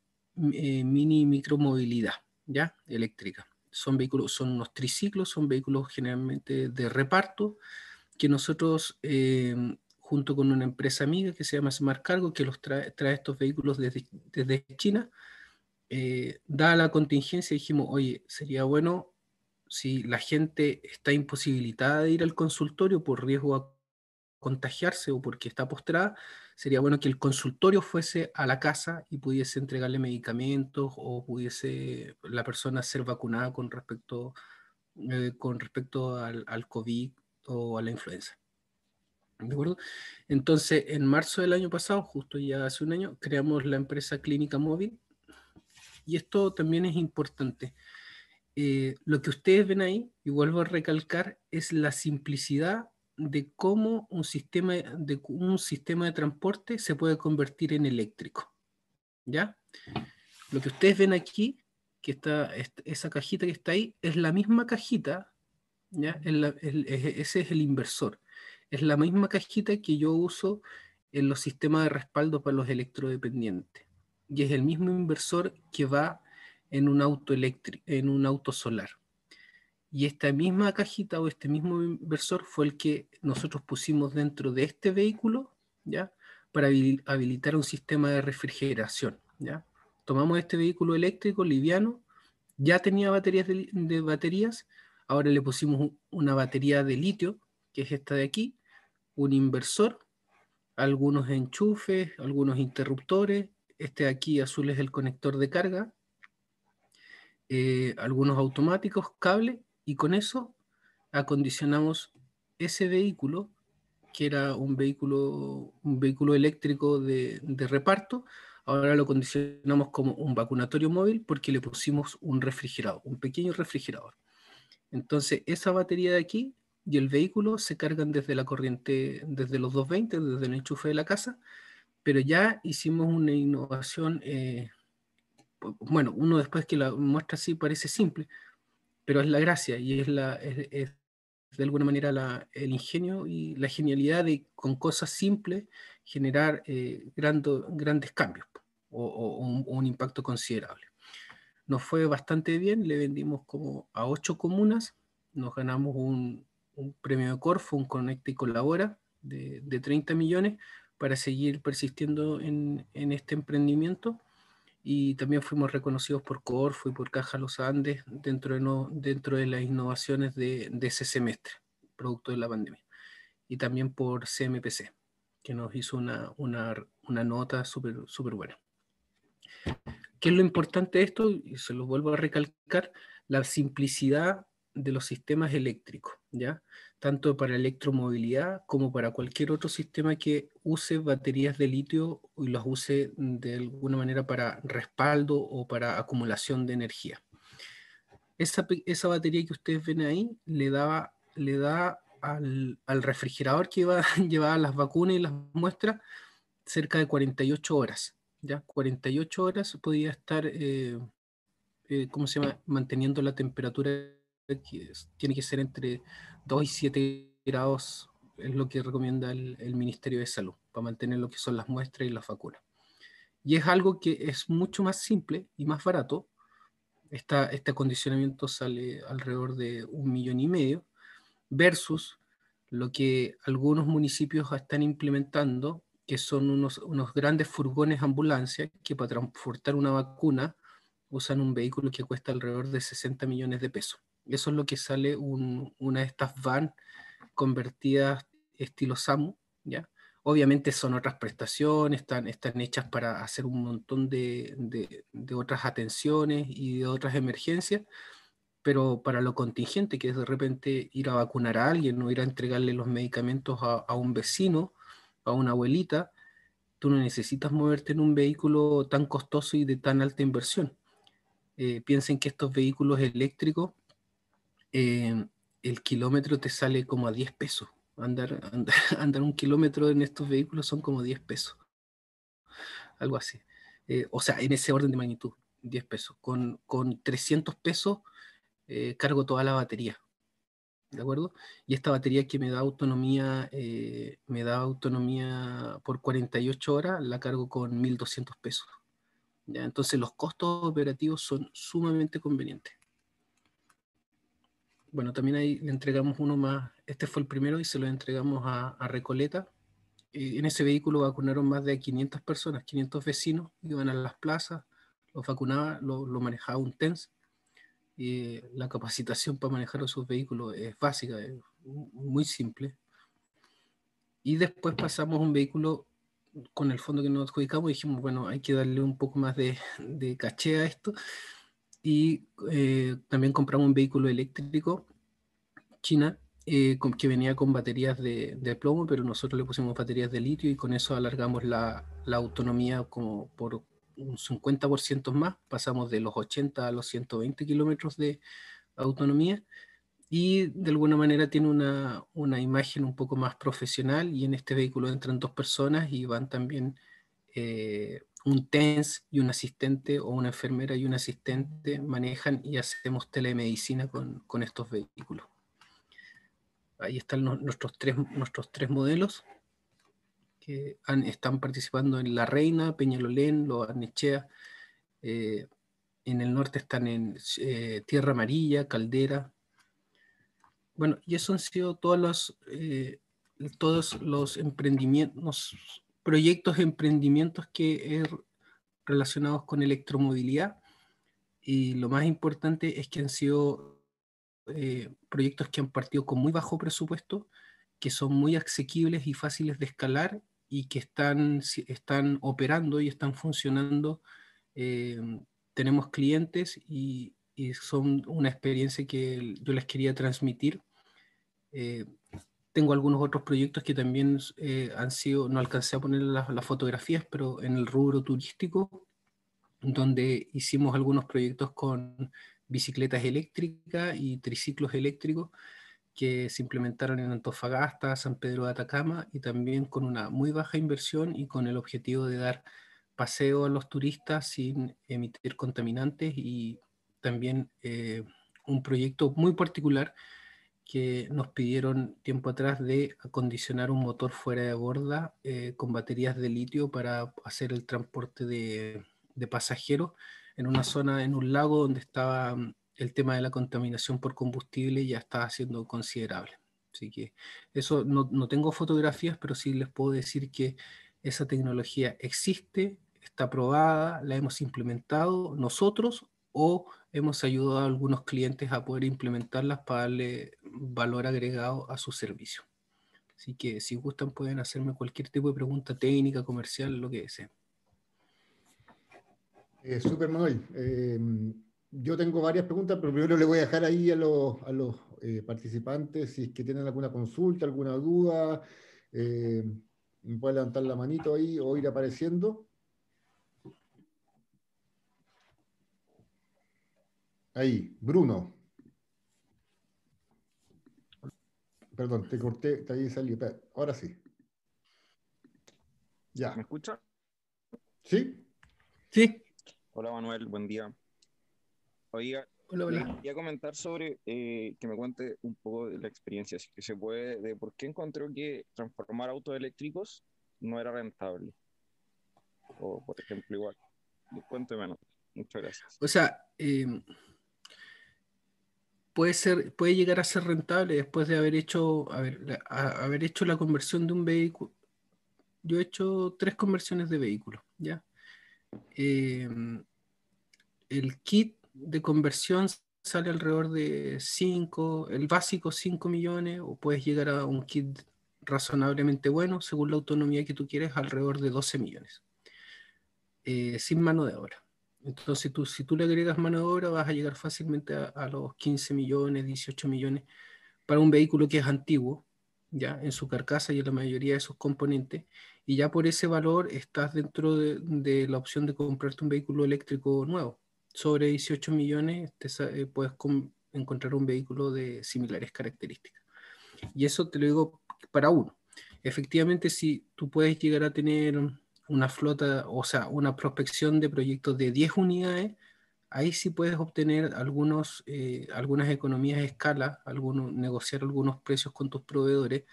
eh, mini micromovilidad ¿ya? eléctrica son vehículos, son unos triciclos, son vehículos generalmente de reparto, que nosotros, eh, junto con una empresa amiga que se llama Smart Cargo, que los trae, estos vehículos desde, desde China, eh, dada la contingencia, dijimos, oye, sería bueno si la gente está imposibilitada de ir al consultorio por riesgo a contagiarse o porque está postrada, sería bueno que el consultorio fuese a la casa y pudiese entregarle medicamentos o pudiese la persona ser vacunada con respecto, eh, con respecto al, al, COVID o a la influenza. ¿De acuerdo? Entonces, en marzo del año pasado, justo ya hace un año, creamos la empresa Clínica Móvil y esto también es importante. Eh, lo que ustedes ven ahí, y vuelvo a recalcar, es la simplicidad de cómo un sistema de, un sistema de transporte se puede convertir en eléctrico. ¿Ya? Lo que ustedes ven aquí, que está esa cajita que está ahí, es la misma cajita, ¿ya? ese es el inversor. Es la misma cajita que yo uso en los sistemas de respaldo para los electrodependientes. Y es el mismo inversor que va en un auto en un auto solar. Y esta misma cajita o este mismo inversor fue el que nosotros pusimos dentro de este vehículo, ¿ya? Para habilitar un sistema de refrigeración, ¿ya? Tomamos este vehículo eléctrico liviano, ya tenía baterías de, baterías, ahora le pusimos una batería de litio, que es esta de aquí, un inversor, algunos enchufes, algunos interruptores, este de aquí azul es el conector de carga, eh, algunos automáticos, cable y con eso acondicionamos ese vehículo, que era un vehículo, un vehículo eléctrico de, de reparto, ahora lo acondicionamos como un vacunatorio móvil porque le pusimos un refrigerador, un pequeño refrigerador. Entonces, esa batería de aquí y el vehículo se cargan desde la corriente, desde los 220, desde el enchufe de la casa, pero ya hicimos una innovación, eh, bueno, uno después que la muestra así parece simple, pero es la gracia y es, la, de alguna manera el ingenio y la genialidad de con cosas simples generar eh, grandes cambios o, un, impacto considerable. Nos fue bastante bien, le vendimos como a ocho comunas, nos ganamos un, premio de Corfo, un Conecta y Colabora de, de 30 millones para seguir persistiendo en, en este emprendimiento y también fuimos reconocidos por Corfo y por Caja Los Andes dentro de, no, dentro de las innovaciones de, de, ese semestre, producto de la pandemia, y también por CMPC, que nos hizo una, una, una nota súper super buena. ¿Qué es lo importante de esto? Y se lo vuelvo a recalcar, la simplicidad de los sistemas eléctricos, ¿ya? Tanto para electromovilidad como para cualquier otro sistema que use baterías de litio y los use de alguna manera para respaldo o para acumulación de energía. Esa, esa batería que ustedes ven ahí le, daba, le da al, al refrigerador que iba, llevaba las vacunas y las muestras cerca de 48 horas ya 48 horas podía estar, eh, eh, ¿cómo se llama?, manteniendo la temperatura que tiene que ser entre 2 y 7 grados, es lo que recomienda el, Ministerio de Salud, para mantener lo que son las muestras y las vacunas. Y es algo que es mucho más simple y más barato. Esta, este acondicionamiento sale alrededor de un millón y medio, versus lo que algunos municipios están implementando, que son unos, unos grandes furgones ambulancia que para transportar una vacuna usan un vehículo que cuesta alrededor de 60 millones de pesos. Eso es lo que sale una de estas van convertidas estilo SAMU, ¿ya? Obviamente son otras prestaciones, están, están hechas para hacer un montón de, de, otras atenciones y de otras emergencias, pero para lo contingente, que es de repente ir a vacunar a alguien o ir a entregarle los medicamentos a, a un vecino, a una abuelita, tú no necesitas moverte en un vehículo tan costoso y de tan alta inversión. Eh, piensen que estos vehículos eléctricos, eh, el kilómetro te sale como a 10 pesos. Andar, andar, un kilómetro en estos vehículos son como 10 pesos. Algo así. Eh, o sea, en ese orden de magnitud, 10 pesos. Con, con 300 pesos cargo toda la batería. ¿de acuerdo? Y esta batería que me da autonomía, eh, me da autonomía por 48 horas, la cargo con 1.200 pesos. ¿ya? Entonces los costos operativos son sumamente convenientes. Bueno, también ahí le entregamos uno más, este fue el primero y se lo entregamos a, Recoleta. Eh, en ese vehículo vacunaron más de 500 personas, 500 vecinos, iban a las plazas, los vacunaba, lo, lo manejaba un TENS y la capacitación para manejar esos vehículos es básica, es muy simple. Y después pasamos un vehículo con el fondo que nos adjudicamos y dijimos, bueno, hay que darle un poco más de, de caché a esto. Y eh, también compramos un vehículo eléctrico China eh, con, que venía con baterías de, de, plomo, pero nosotros le pusimos baterías de litio y con eso alargamos la, la autonomía como por un 50% más, pasamos de los 80 a los 120 kilómetros de autonomía. Y de alguna manera tiene una, una, imagen un poco más profesional y en este vehículo entran dos personas y van también eh, un TENS y un asistente o una enfermera y un asistente manejan y hacemos telemedicina con, con estos vehículos. Ahí están nuestros tres, nuestros tres modelos que están participando en La Reina, Peñalolén, Lo Arnechea. Eh, en el norte están en eh, Tierra Amarilla, Caldera. Bueno, y eso han sido todos los, eh, todos los emprendimientos, proyectos emprendimientos que he relacionados con electromovilidad. Y lo más importante es que han sido proyectos que han partido con muy bajo presupuesto, que son muy asequibles y fáciles de escalar y que están, están operando y están funcionando. Eh, tenemos clientes y, y, son una experiencia que yo les quería transmitir. Eh, tengo algunos otros proyectos que también eh, han sido, no alcancé a poner las, fotografías, pero en el rubro turístico, donde hicimos algunos proyectos con bicicletas eléctricas y triciclos eléctricos que se implementaron en Antofagasta, San Pedro de Atacama y también con una muy baja inversión y con el objetivo de dar paseo a los turistas sin emitir contaminantes y también eh, un proyecto muy particular que nos pidieron tiempo atrás de acondicionar un motor fuera de borda eh, con baterías de litio para hacer el transporte de, de pasajeros en una zona, en un lago donde estaba el tema de la contaminación por combustible ya está siendo considerable. Así que eso no, no, tengo fotografías, pero sí les puedo decir que esa tecnología existe, está aprobada, la hemos implementado nosotros o hemos ayudado a algunos clientes a poder implementarlas para darle valor agregado a su servicio. Así que si gustan pueden hacerme cualquier tipo de pregunta técnica, comercial, lo que deseen. Eh, super Manuel. Eh, yo tengo varias preguntas, pero primero le voy a dejar ahí a los, eh, participantes si es que tienen alguna consulta, alguna duda. Eh, me puede levantar la manito ahí o ir apareciendo. Ahí, Bruno. Perdón, te corté, te ahí salí. Ahora sí. Ya. ¿Me escucha? Sí. Sí. Hola Manuel, buen día. Oiga, quería comentar sobre eh, que me cuente un poco de la experiencia, si que se puede, de por qué encontró que transformar autos eléctricos no era rentable. O, por ejemplo, igual. Cuénteme, menos. Muchas gracias. O sea, em, puede, ser, puede llegar a ser rentable después de haber hecho, haber hecho la conversión de un vehículo. Yo he hecho tres conversiones de vehículos, ¿ya? Em, el kit de conversión sale alrededor de 5, el básico 5 millones, o puedes llegar a un kit razonablemente bueno, según la autonomía que tú quieres, alrededor de 12 millones, eh, sin mano de obra. Entonces, tú, si tú le agregas mano de obra, vas a llegar fácilmente a, los 15 millones, 18 millones para un vehículo que es antiguo, ya en su carcasa y en la mayoría de sus componentes, y ya por ese valor estás dentro de, de la opción de comprarte un vehículo eléctrico nuevo sobre 18 millones eh, puedes encontrar un vehículo de similares características. Y eso te lo digo para uno. Efectivamente, si tú puedes llegar a tener una flota, o sea, una prospección de proyectos de 10 unidades, ahí sí puedes obtener algunos, eh, algunas economías de escala, algunos, negociar algunos precios con tus proveedores,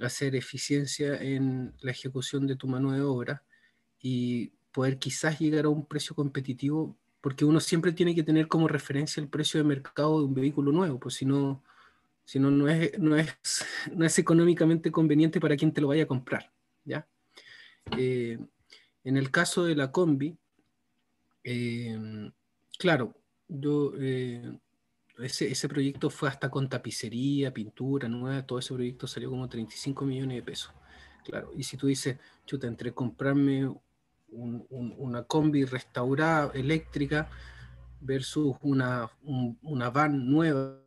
hacer eficiencia en la ejecución de tu mano de obra y poder quizás llegar a un precio competitivo porque uno siempre tiene que tener como referencia el precio de mercado de un vehículo nuevo, pues si no, si no, no es, no, es, no es económicamente conveniente para quien te lo vaya a comprar, ¿ya? Eh, en el caso de la combi, eh, claro, eh, ese, proyecto fue hasta con tapicería, pintura nueva, todo ese proyecto salió como 35 millones de pesos. Claro, y si tú dices, chuta, entre comprarme una combi restaurada eléctrica versus una, una van nueva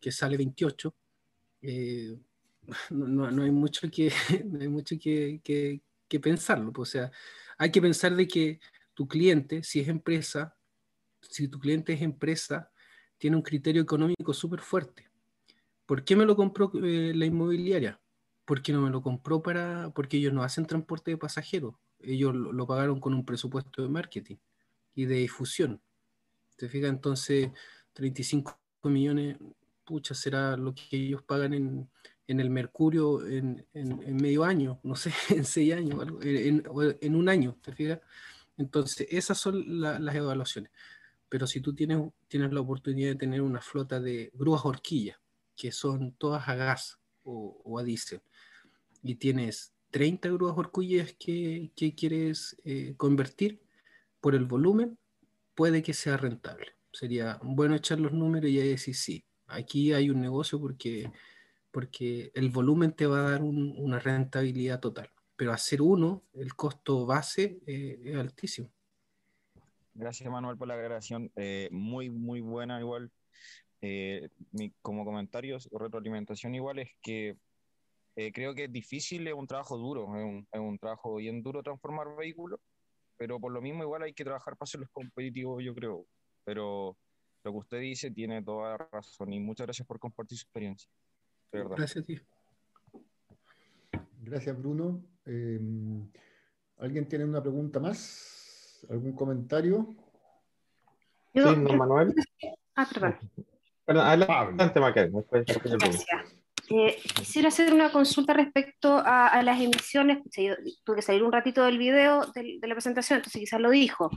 que sale 28, eh, no, hay mucho que, no hay mucho que, que pensarlo. Pues, o sea, hay que pensar de que tu cliente, si es empresa, si tu cliente es empresa, tiene un criterio económico súper fuerte. ¿Por qué me lo compró eh, la inmobiliaria? Porque no me lo compró para, porque ellos no hacen transporte de pasajeros, ellos lo, pagaron con un presupuesto de marketing y de difusión. ¿Te fijas? Entonces, 35 millones, pucha, será lo que ellos pagan en, en el Mercurio en, en, medio año, no sé, en seis años, en, en un año, ¿te fijas? Entonces, esas son las evaluaciones. Pero si tú tienes, tienes la oportunidad de tener una flota de grúas horquillas, que son todas a gas o, o a diésel, y tienes 30 grúas horquillas que, que quieres eh, convertir por el volumen, puede que sea rentable. Sería bueno echar los números y decir, sí, aquí hay un negocio porque, porque el volumen te va a dar una rentabilidad total. Pero hacer uno, el costo base eh, es altísimo. Gracias, Manuel, por la aclaración. Eh, muy, muy buena igual. como comentarios retroalimentación igual es que eh, creo que es difícil, es un trabajo duro, es un, trabajo bien duro transformar vehículos, pero por lo mismo igual hay que trabajar para hacerlos competitivos, yo creo. Pero lo que usted dice tiene toda razón y muchas gracias por compartir su experiencia. Gracias, tío. Gracias, Bruno. Em, ¿Alguien tiene una pregunta más? ¿Algún comentario? sí, Manuel. Ah, perdón. Perdón, adelante, Maquel. Gracias. Eh, quisiera hacer una consulta respecto a, las emisiones. tuve que salir un ratito del video de, la presentación, entonces quizás lo dijo.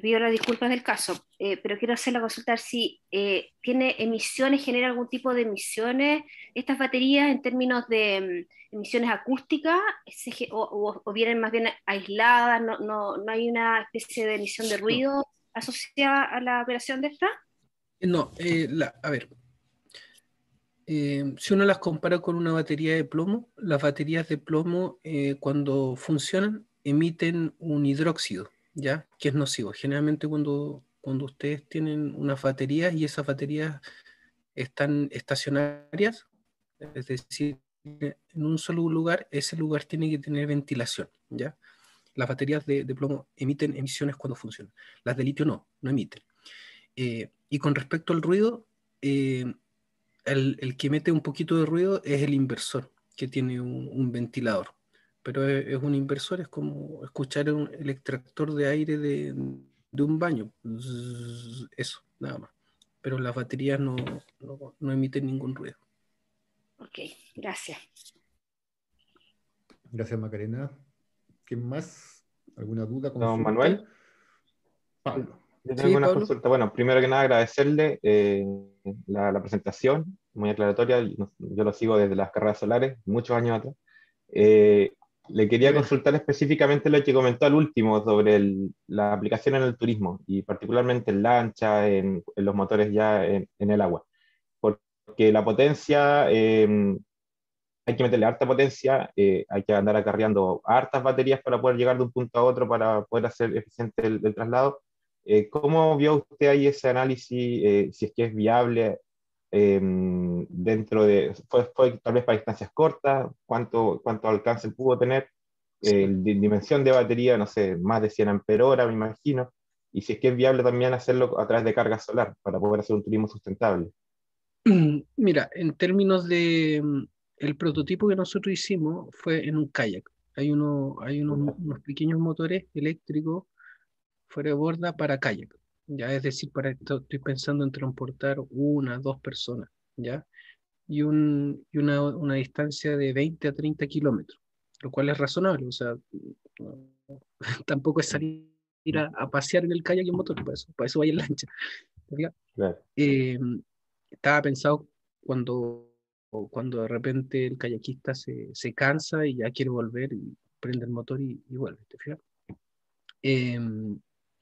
Pido las disculpas del caso, eh, pero quiero hacerla consultar si eh, tiene emisiones, genera algún tipo de emisiones estas baterías en términos de mm, emisiones acústicas o, o, vienen más bien aisladas, no, no, no, hay una especie de emisión de ruido asociada a la operación de esta. No, a ver, si uno las compara con una batería de plomo, las baterías de plomo cuando funcionan emiten un hidróxido ¿ya? Que es nocivo. Generalmente cuando, cuando ustedes tienen unas baterías y esas baterías están estacionarias, es decir, en un solo lugar, ese lugar tiene que tener ventilación, ¿ya? Las baterías de, plomo emiten emisiones cuando funcionan. Las de litio no, no emiten. Eh, y con respecto al ruido, eh, el, el, que emite un poquito de ruido es el inversor, que tiene un ventilador pero es, un inversor, es como escuchar el extractor de aire de, un baño. Eso, nada más. Pero las baterías no, no, emiten ningún ruido. Ok, gracias. Gracias, Macarena. ¿Qué más? ¿Alguna duda? Don Manuel. Pablo. Yo tengo una consulta. Bueno, primero que nada agradecerle eh, la, presentación, muy aclaratoria. Yo, lo sigo desde las carreras solares, muchos años atrás. Eh, le quería consultar específicamente lo que comentó al último sobre la aplicación en el turismo y particularmente en lancha, en, los motores ya en, el agua. Porque la potencia, em, hay que meterle harta potencia, eh, hay que andar acarreando hartas baterías para poder llegar de un punto a otro para poder hacer eficiente el, traslado. Eh, ¿Cómo vio usted ahí ese análisis, eh, si es que es viable Em, dentro de, fue, fue, tal vez para distancias cortas, cuánto, cuánto alcance pudo tener, eh, dimensión de batería, no sé, más de 100 hora me imagino, y si es que es viable también hacerlo a través de carga solar para poder hacer un turismo sustentable. Mira, en términos de mm, el prototipo que nosotros hicimos fue en un kayak. Hay, uno, hay unos, unos pequeños motores eléctricos fuera de borda para kayak. ¿Ya? Es decir, para esto estoy pensando en transportar una, dos personas, ¿ya? Y, un, y una, una, distancia de 20 a 30 kilómetros, lo cual es razonable, o sea, tampoco es salir a, a, pasear en el kayak y en motor, para eso, para eso vaya en lancha. Eh, estaba pensado cuando, cuando de repente el kayakista se, se, cansa y ya quiere volver y prende el motor y, y vuelve, ¿te fijas? Eh,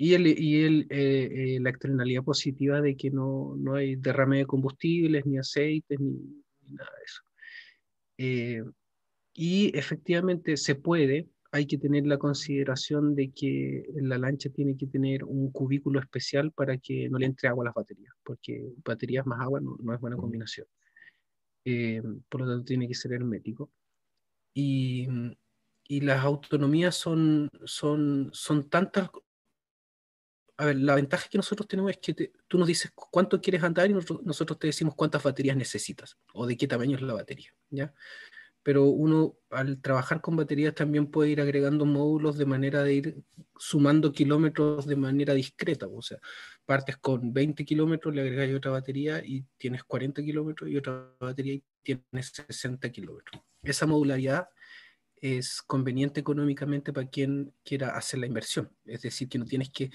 y, el, y el, eh, eh, la externalidad positiva de que no, no, hay derrame de combustibles, ni aceites, ni, nada de eso. Eh, y efectivamente se puede, hay que tener la consideración de que la lancha tiene que tener un cubículo especial para que no le entre agua a las baterías, porque baterías más agua no, no es buena combinación. por lo tanto, tiene que ser hermético. Y, y las autonomías son, son, son tantas a ver, la ventaja que nosotros tenemos es que tú nos dices cuánto quieres andar y nosotros, te decimos cuántas baterías necesitas o de qué tamaño es la batería, ¿ya? Pero uno al trabajar con baterías también puede ir agregando módulos de manera de ir sumando kilómetros de manera discreta. O sea, partes con 20 kilómetros, le agregas otra batería y tienes 40 kilómetros y otra batería y tienes 60 kilómetros. Esa modularidad es conveniente económicamente para quien quiera hacer la inversión. Es decir, que no tienes que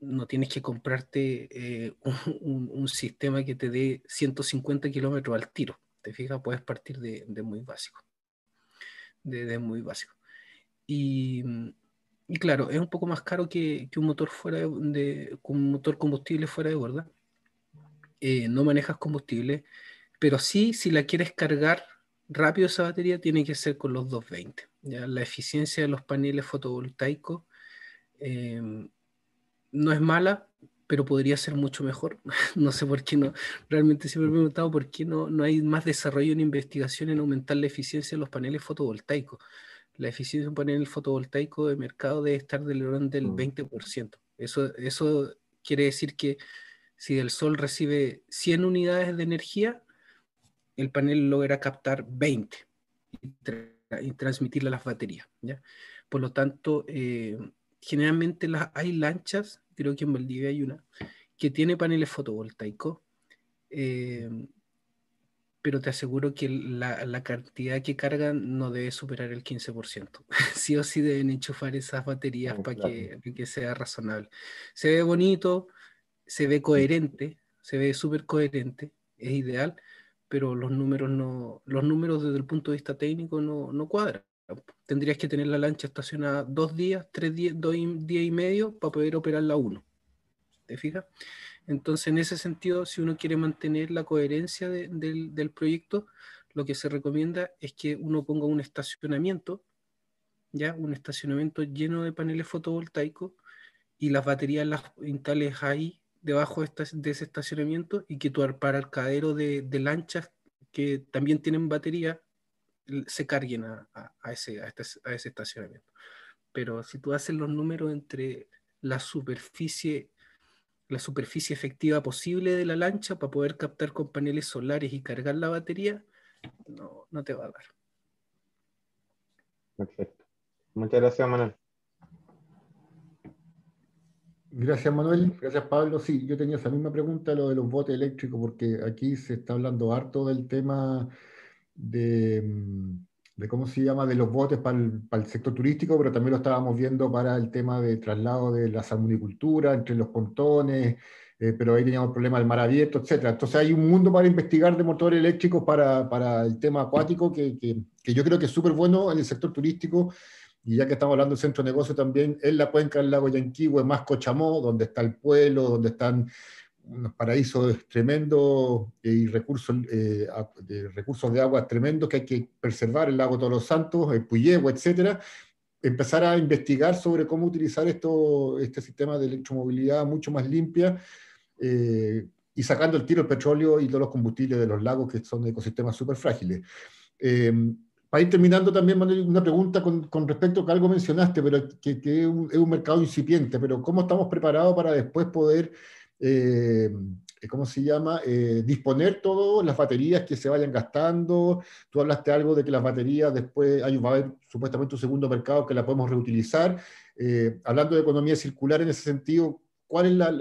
no tienes que comprarte eh, un, sistema que te dé 150 kilómetros al tiro. ¿Te fijas? Puedes partir de, muy básico. De, muy básico. Y, claro, es un poco más caro que, un motor fuera de, un motor combustible fuera de borda. Eh, no manejas combustible, pero sí, si la quieres cargar rápido esa batería, tiene que ser con los 220. ¿ya? La eficiencia de los paneles fotovoltaicos eh, no es mala, pero podría ser mucho mejor. no sé por qué no. Realmente siempre me he preguntado por qué no, no hay más desarrollo en investigación en aumentar la eficiencia de los paneles fotovoltaicos. La eficiencia de un panel fotovoltaico de mercado debe estar del orden del 20%. Mm. Eso, eso quiere decir que si el sol recibe 100 unidades de energía, el panel logra captar 20 y, transmitirla a las baterías. ¿ya? Por lo tanto, eh, generalmente hay lanchas, creo que en Valdivia hay una, que tiene paneles fotovoltaicos, eh, pero te aseguro que la, cantidad que cargan no debe superar el 15%. sí o sí deben enchufar esas baterías ah, para que, que, sea razonable. Se ve bonito, se ve coherente, se ve súper coherente, es ideal, pero los números, no, los números desde el punto de vista técnico no, no cuadran. Tendrías que tener la lancha estacionada dos días, tres días, dos días y medio para poder operarla uno. ¿Te fijas? Entonces, en ese sentido, si uno quiere mantener la coherencia del, proyecto, lo que se recomienda es que uno ponga un estacionamiento, ya un estacionamiento lleno de paneles fotovoltaicos y las baterías las instales ahí debajo de, ese estacionamiento y que tu aparcadero de, de lanchas que también tienen batería se carguen a, ese, a, ese estacionamiento. Pero si tú haces los números entre la superficie la superficie efectiva posible de la lancha para poder captar con paneles solares y cargar la batería, no, no te va a dar. Perfecto. Muchas gracias, Manuel. Gracias, Manuel. Gracias, Pablo. Sí, yo tenía esa misma pregunta, lo de los botes eléctricos, porque aquí se está hablando harto del tema de, mm, de cómo se llama, de los botes para el, sector turístico, pero también lo estábamos viendo para el tema de traslado de la salmonicultura entre los pontones, eh, pero ahí teníamos el problema del mar abierto, etc. Entonces hay un mundo para investigar de motores eléctricos para, para el tema acuático que, que, que yo creo que es súper bueno en el sector turístico. Y ya que estamos hablando del centro de negocio también, en la cuenca del lago Yanquihue, más Cochamó, donde está el pueblo, donde están unos paraísos tremendos y recursos, eh, de recursos de agua tremendos que hay que preservar, el lago Todos los Santos, el Puyehue, etcétera, empezar a investigar sobre cómo utilizar esto, este sistema de electromovilidad mucho más limpia eh, y sacando el tiro el petróleo y todos los combustibles de los lagos que son ecosistemas súper frágiles. Eh, para ir terminando también, Manuel, una pregunta con, con, respecto a que algo mencionaste, pero que, que es, un, es, un, mercado incipiente, pero ¿cómo estamos preparados para después poder eh, ¿cómo se llama? Eh, disponer todas las baterías que se vayan gastando. Tú hablaste algo de que las baterías después hay, va a haber supuestamente un segundo mercado que la podemos reutilizar. Eh, hablando de economía circular en ese sentido, ¿cuál es la,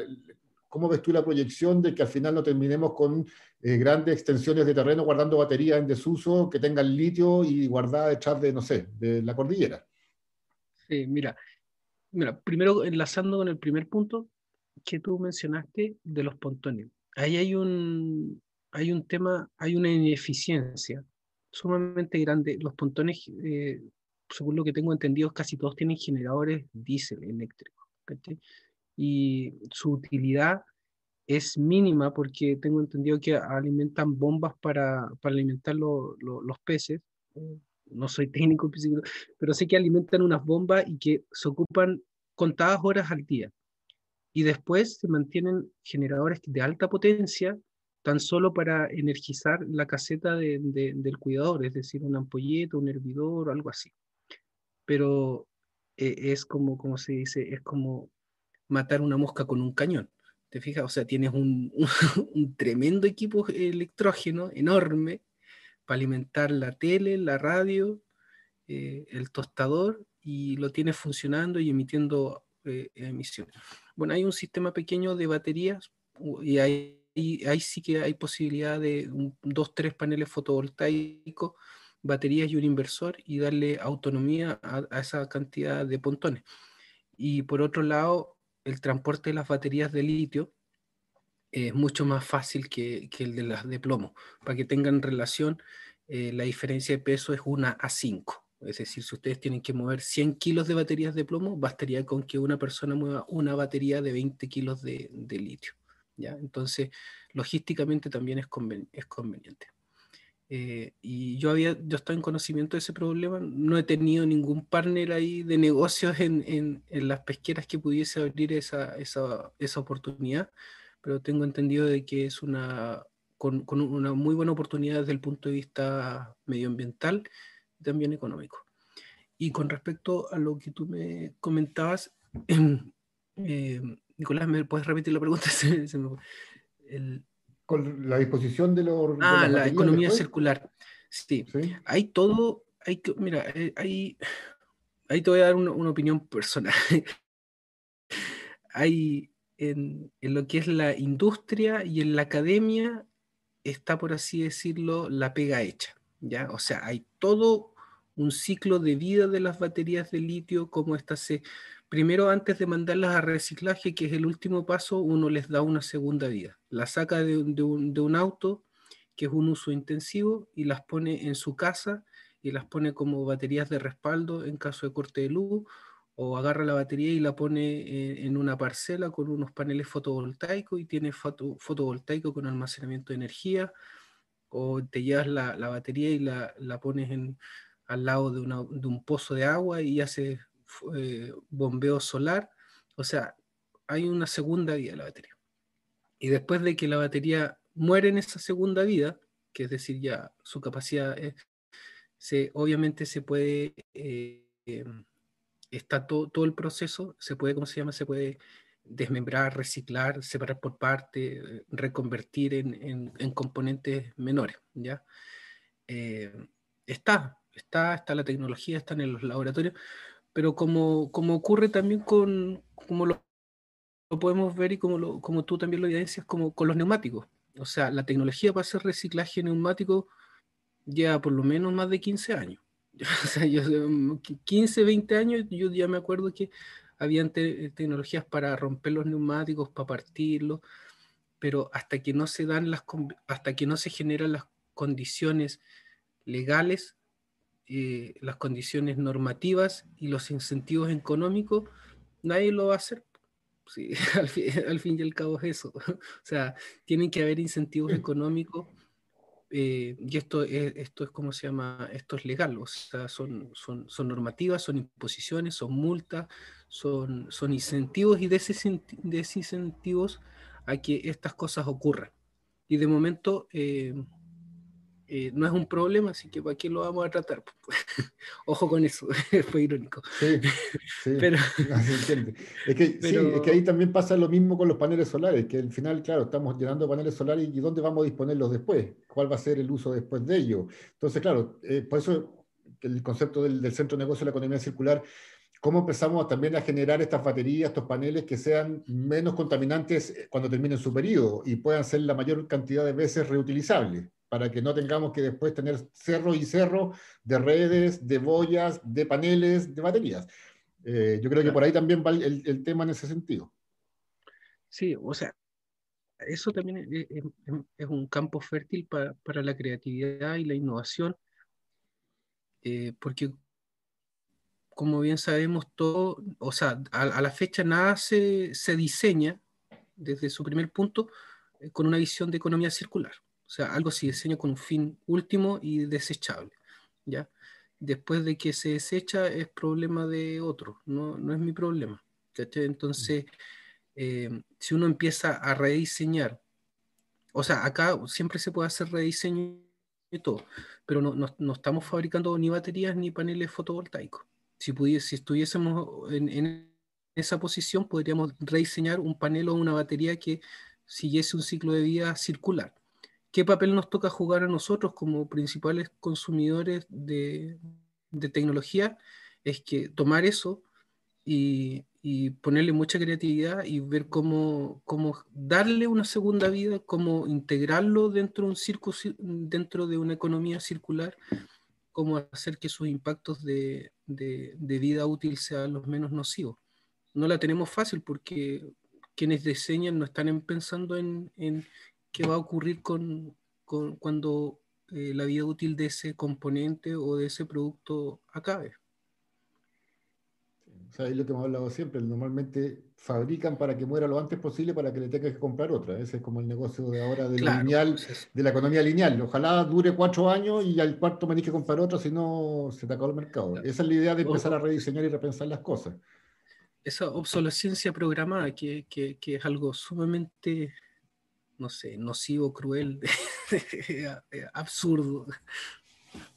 ¿cómo ves tú la proyección de que al final no terminemos con grandes extensiones de terreno guardando baterías en desuso que tengan litio y guardadas detrás de, no sé, de la cordillera? Sí, mira, mira, primero enlazando con el primer punto, que tú mencionaste de los pontones. Ahí hay un, hay un tema, hay una ineficiencia sumamente grande. Los pontones, eh, según lo que tengo entendido, casi todos tienen generadores diésel eléctricos. Y su utilidad es mínima porque tengo entendido que alimentan bombas para, para alimentar los peces. No soy técnico, pero sé que alimentan unas bombas y que se ocupan contadas horas al día y después se mantienen generadores de alta potencia tan solo para energizar la caseta del cuidador, es decir, una ampolleta, un hervidor o algo así. Pero eh, es como, como se dice, es como matar una mosca con un cañón. ¿Te fijas? O sea, tienes un, un tremendo equipo electrógeno enorme para alimentar la tele, la radio, eh, el tostador y lo tienes funcionando y emitiendo eh, emisiones. Bueno, hay un sistema pequeño de baterías y ahí, sí que hay posibilidad de dos, tres paneles fotovoltaicos, baterías y un inversor y darle autonomía a, esa cantidad de pontones. Y por otro lado, el transporte de las baterías de litio es mucho más fácil que, el de las de plomo. Para que tengan relación, eh, la diferencia de peso es una a 5. Es decir, si ustedes tienen que mover 100 kilos de baterías de plomo, bastaría con que una persona mueva una batería de 20 kilos de, litio. ¿ya? Entonces, logísticamente también es, es conveniente. Eh, y yo había, yo estaba en conocimiento de ese problema, no he tenido ningún partner ahí de negocios en, en, en las pesqueras que pudiese abrir esa, esa, esa, oportunidad, pero tengo entendido de que es una, con, con una muy buena oportunidad desde el punto de vista medioambiental también económico. Y con respecto a lo que tú me comentabas, eh, Nicolás, ¿me puedes repetir la pregunta? con la disposición de los... Ah, la economía circular. Sí. Hay todo, hay que, mira, eh, hay, ahí te voy a dar una, una opinión personal. hay en, en, lo que es la industria y en la academia está, por así decirlo, la pega hecha, ¿ya? O sea, hay todo un ciclo de vida de las baterías de litio, como estas se... Primero, antes de mandarlas a reciclaje, que es el último paso, uno les da una segunda vida. La saca de, un, de un auto, que es un uso intensivo, y las pone en su casa y las pone como baterías de respaldo en caso de corte de luz, o agarra la batería y la pone en una parcela con unos paneles fotovoltaicos y tiene foto, fotovoltaico con almacenamiento de energía, o te llevas la, batería y la, pones en, al lado de, un pozo de agua y hace eh, bombeo solar. O sea, hay una segunda vida de la batería. Y después de que la batería muere en esa segunda vida, que es decir, ya su capacidad es se, obviamente se puede, eh, em, está todo, todo el proceso, se puede, ¿cómo se llama? Se puede desmembrar, reciclar, separar por parte, eh, reconvertir en, en, componentes menores, ¿ya? Eh, está, está, está la tecnología, está en los laboratorios, pero como, como ocurre también con, como lo, lo podemos ver y como, lo, como tú también lo evidencias, como con los neumáticos. O sea, la tecnología para hacer reciclaje neumático ya por lo menos más de 15 años. O sea, yo, 15, 20 años, yo ya me acuerdo que habían tecnologías para romper los neumáticos, para partirlos, pero hasta que no se dan las, hasta que no se generan las condiciones legales, eh, las condiciones normativas y los incentivos económicos, nadie lo va a hacer. Sí, al, fin, al fin y al cabo es eso. O sea, tienen que haber incentivos económicos eh, y esto es, esto es como se llama, esto es legal, o sea, son, son, son normativas, son imposiciones, son multas, son, son incentivos y desincentivos a que estas cosas ocurran. Y de momento eh, eh, no es un problema, así que ¿para qué lo vamos a tratar? Ojo con eso, fue irónico. Sí, sí, Pero, es, que, sí, es que ahí también pasa lo mismo con los paneles solares, que al final, claro, estamos llenando paneles solares y ¿dónde vamos a disponerlos después? ¿Cuál va a ser el uso después de ellos? Entonces, claro, eh, por eso el concepto del, del centro de negocio de la economía circular cómo empezamos también a generar estas baterías, estos paneles que sean menos contaminantes cuando terminen su periodo y puedan ser la mayor cantidad de veces reutilizables para que no tengamos que después tener cerro y cerro de redes, de boyas, de paneles, de baterías. Eh, yo creo que por ahí también va el, tema en ese sentido. Sí, o sea, eso también es, un campo fértil para, para, la creatividad y la innovación, eh, porque como bien sabemos todo, o sea, a, la fecha nada se, se, diseña desde su primer punto eh, con una visión de economía circular. O sea, algo se diseña con un fin último y desechable. ¿ya? Después de que se desecha es problema de otro, no, no es mi problema. Entonces, eh, si uno empieza a rediseñar, o sea, acá siempre se puede hacer rediseño y todo, pero no, no, estamos fabricando ni baterías ni paneles fotovoltaicos. Si, pudiese, si estuviésemos en, esa posición, podríamos rediseñar un panel o una batería que siguiese un ciclo de vida circular. ¿Qué papel nos toca jugar a nosotros como principales consumidores de, tecnología? Es que tomar eso y, ponerle mucha creatividad y ver cómo, darle una segunda vida, cómo integrarlo dentro de una economía circular, cómo hacer que sus impactos de, vida útil sean los menos nocivos. No la tenemos fácil porque quienes diseñan no están pensando en, qué va a ocurrir con, cuando eh, la vida útil de ese componente o de ese producto acabe. O sea, es lo que hemos hablado siempre. Normalmente fabrican para que muera lo antes posible para que le tengas que comprar otra. Ese es como el negocio de ahora de, lineal, de la economía lineal. Ojalá dure cuatro años y al cuarto me tienes que comprar otra, si no se te acabó el mercado. Esa es la idea de empezar a rediseñar y repensar las cosas. Esa obsolescencia programada, que, que, que es algo sumamente no sé, nocivo, cruel, absurdo,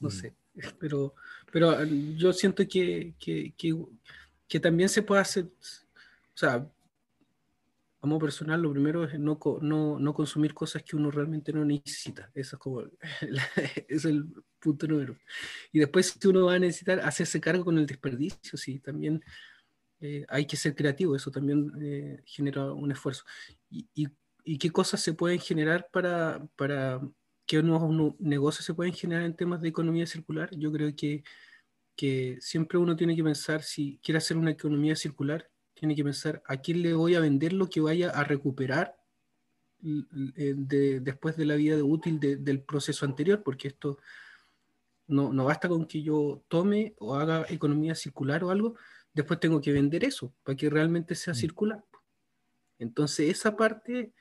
no mm. sé, pero, pero ah, yo siento que, que, que, también se puede hacer, o sea, como personal, lo primero es no, no, no, consumir cosas que uno realmente no necesita. Eso es como es el punto número. Y después, si uno va a necesitar hacerse cargo con el desperdicio, sí, también eh, hay que ser creativo. Eso también eh, genera un esfuerzo. Y, y, y qué cosas se pueden generar para, para, qué nuevos negocios se pueden generar en temas de economía circular. Yo creo que, que siempre uno tiene que pensar, si quiere hacer una economía circular, tiene que pensar a quién le voy a vender lo que vaya a recuperar después de la vida de útil del proceso anterior, porque esto no, no, basta con que yo tome o haga economía circular o algo, después tengo que vender eso para que realmente sea mm. circular. Entonces esa parte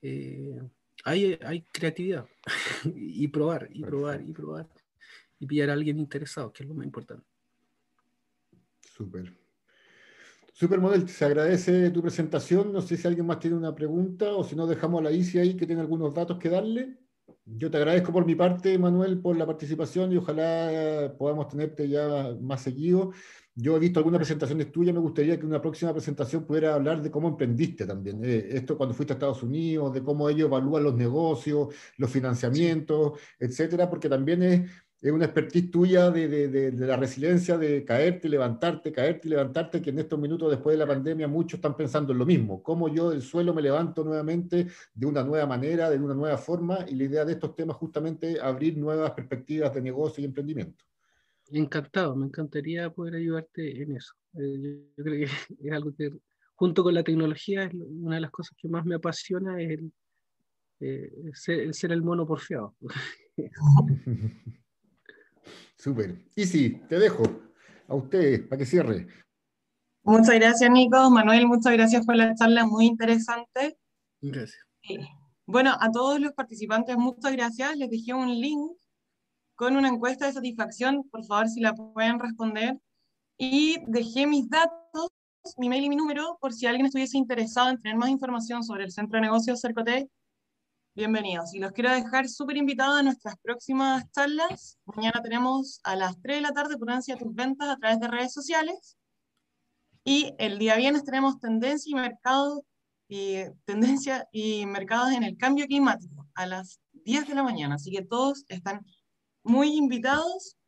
eh, hay, hay, creatividad y probar, y probar, y probar, y pillar a alguien interesado, que es lo más importante. Súper. Supermodel, se agradece tu presentación. No sé si alguien más tiene una pregunta o si no, dejamos a la ICI ahí que tiene algunos datos que darle. Yo te agradezco por mi parte, Manuel, por la participación y ojalá podamos tenerte ya más seguido. Yo he visto algunas presentaciones tuyas, me gustaría que una próxima presentación pudiera hablar de cómo emprendiste también. Eh, esto cuando fuiste a Estados Unidos, de cómo ellos evalúan los negocios, los financiamientos, etcétera, porque también es, es una expertise tuya de, de, de, la resiliencia, de caerte y levantarte, caerte y levantarte, que en estos minutos después de la pandemia muchos están pensando en lo mismo, cómo yo del suelo me levanto nuevamente de una nueva manera, de una nueva forma, y la idea de estos temas justamente abrir nuevas perspectivas de negocio y emprendimiento. Encantado, me encantaría poder ayudarte en eso. Eh, yo creo que es algo que junto con la tecnología es una de las cosas que más me apasiona es el, eh, ser, el, ser el mono porfiado. Súper. Y sí, te dejo a usted para que cierre. Muchas gracias, Nico. Manuel, muchas gracias por la charla, muy interesante. Gracias. Bueno, a todos los participantes, muchas gracias. Les dejé un link con una encuesta de satisfacción, por favor, si la pueden responder. Y dejé mis datos, mi mail y mi número, por si alguien estuviese interesado en tener más información sobre el Centro de Negocios Cercotec Bienvenidos. Y los quiero dejar súper invitados a nuestras próximas charlas. Mañana tenemos a las 3 de la tarde Potencia tus ventas a través de redes sociales. Y el día viernes tenemos tendencia y mercado y tendencia y mercados en el cambio climático a las 10 de la mañana. Así que todos están muy invitados.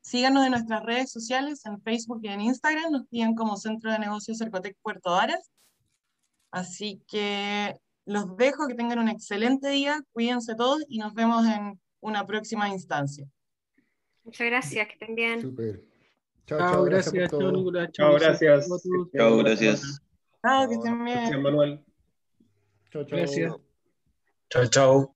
Síganos en nuestras redes sociales, en Facebook y en Instagram. Nos piden como Centro de Negocios Cercotec Puerto Varas. Así que los dejo, que tengan un excelente día, cuídense todos y nos vemos en una próxima instancia. Muchas gracias, que estén bien. Super. Chao, chao, gracias. Chao, chao, gracias. Chao, gracias. Chao, que estén bien. Gracias, Manuel. Chao, chao. Gracias. Chao, chao.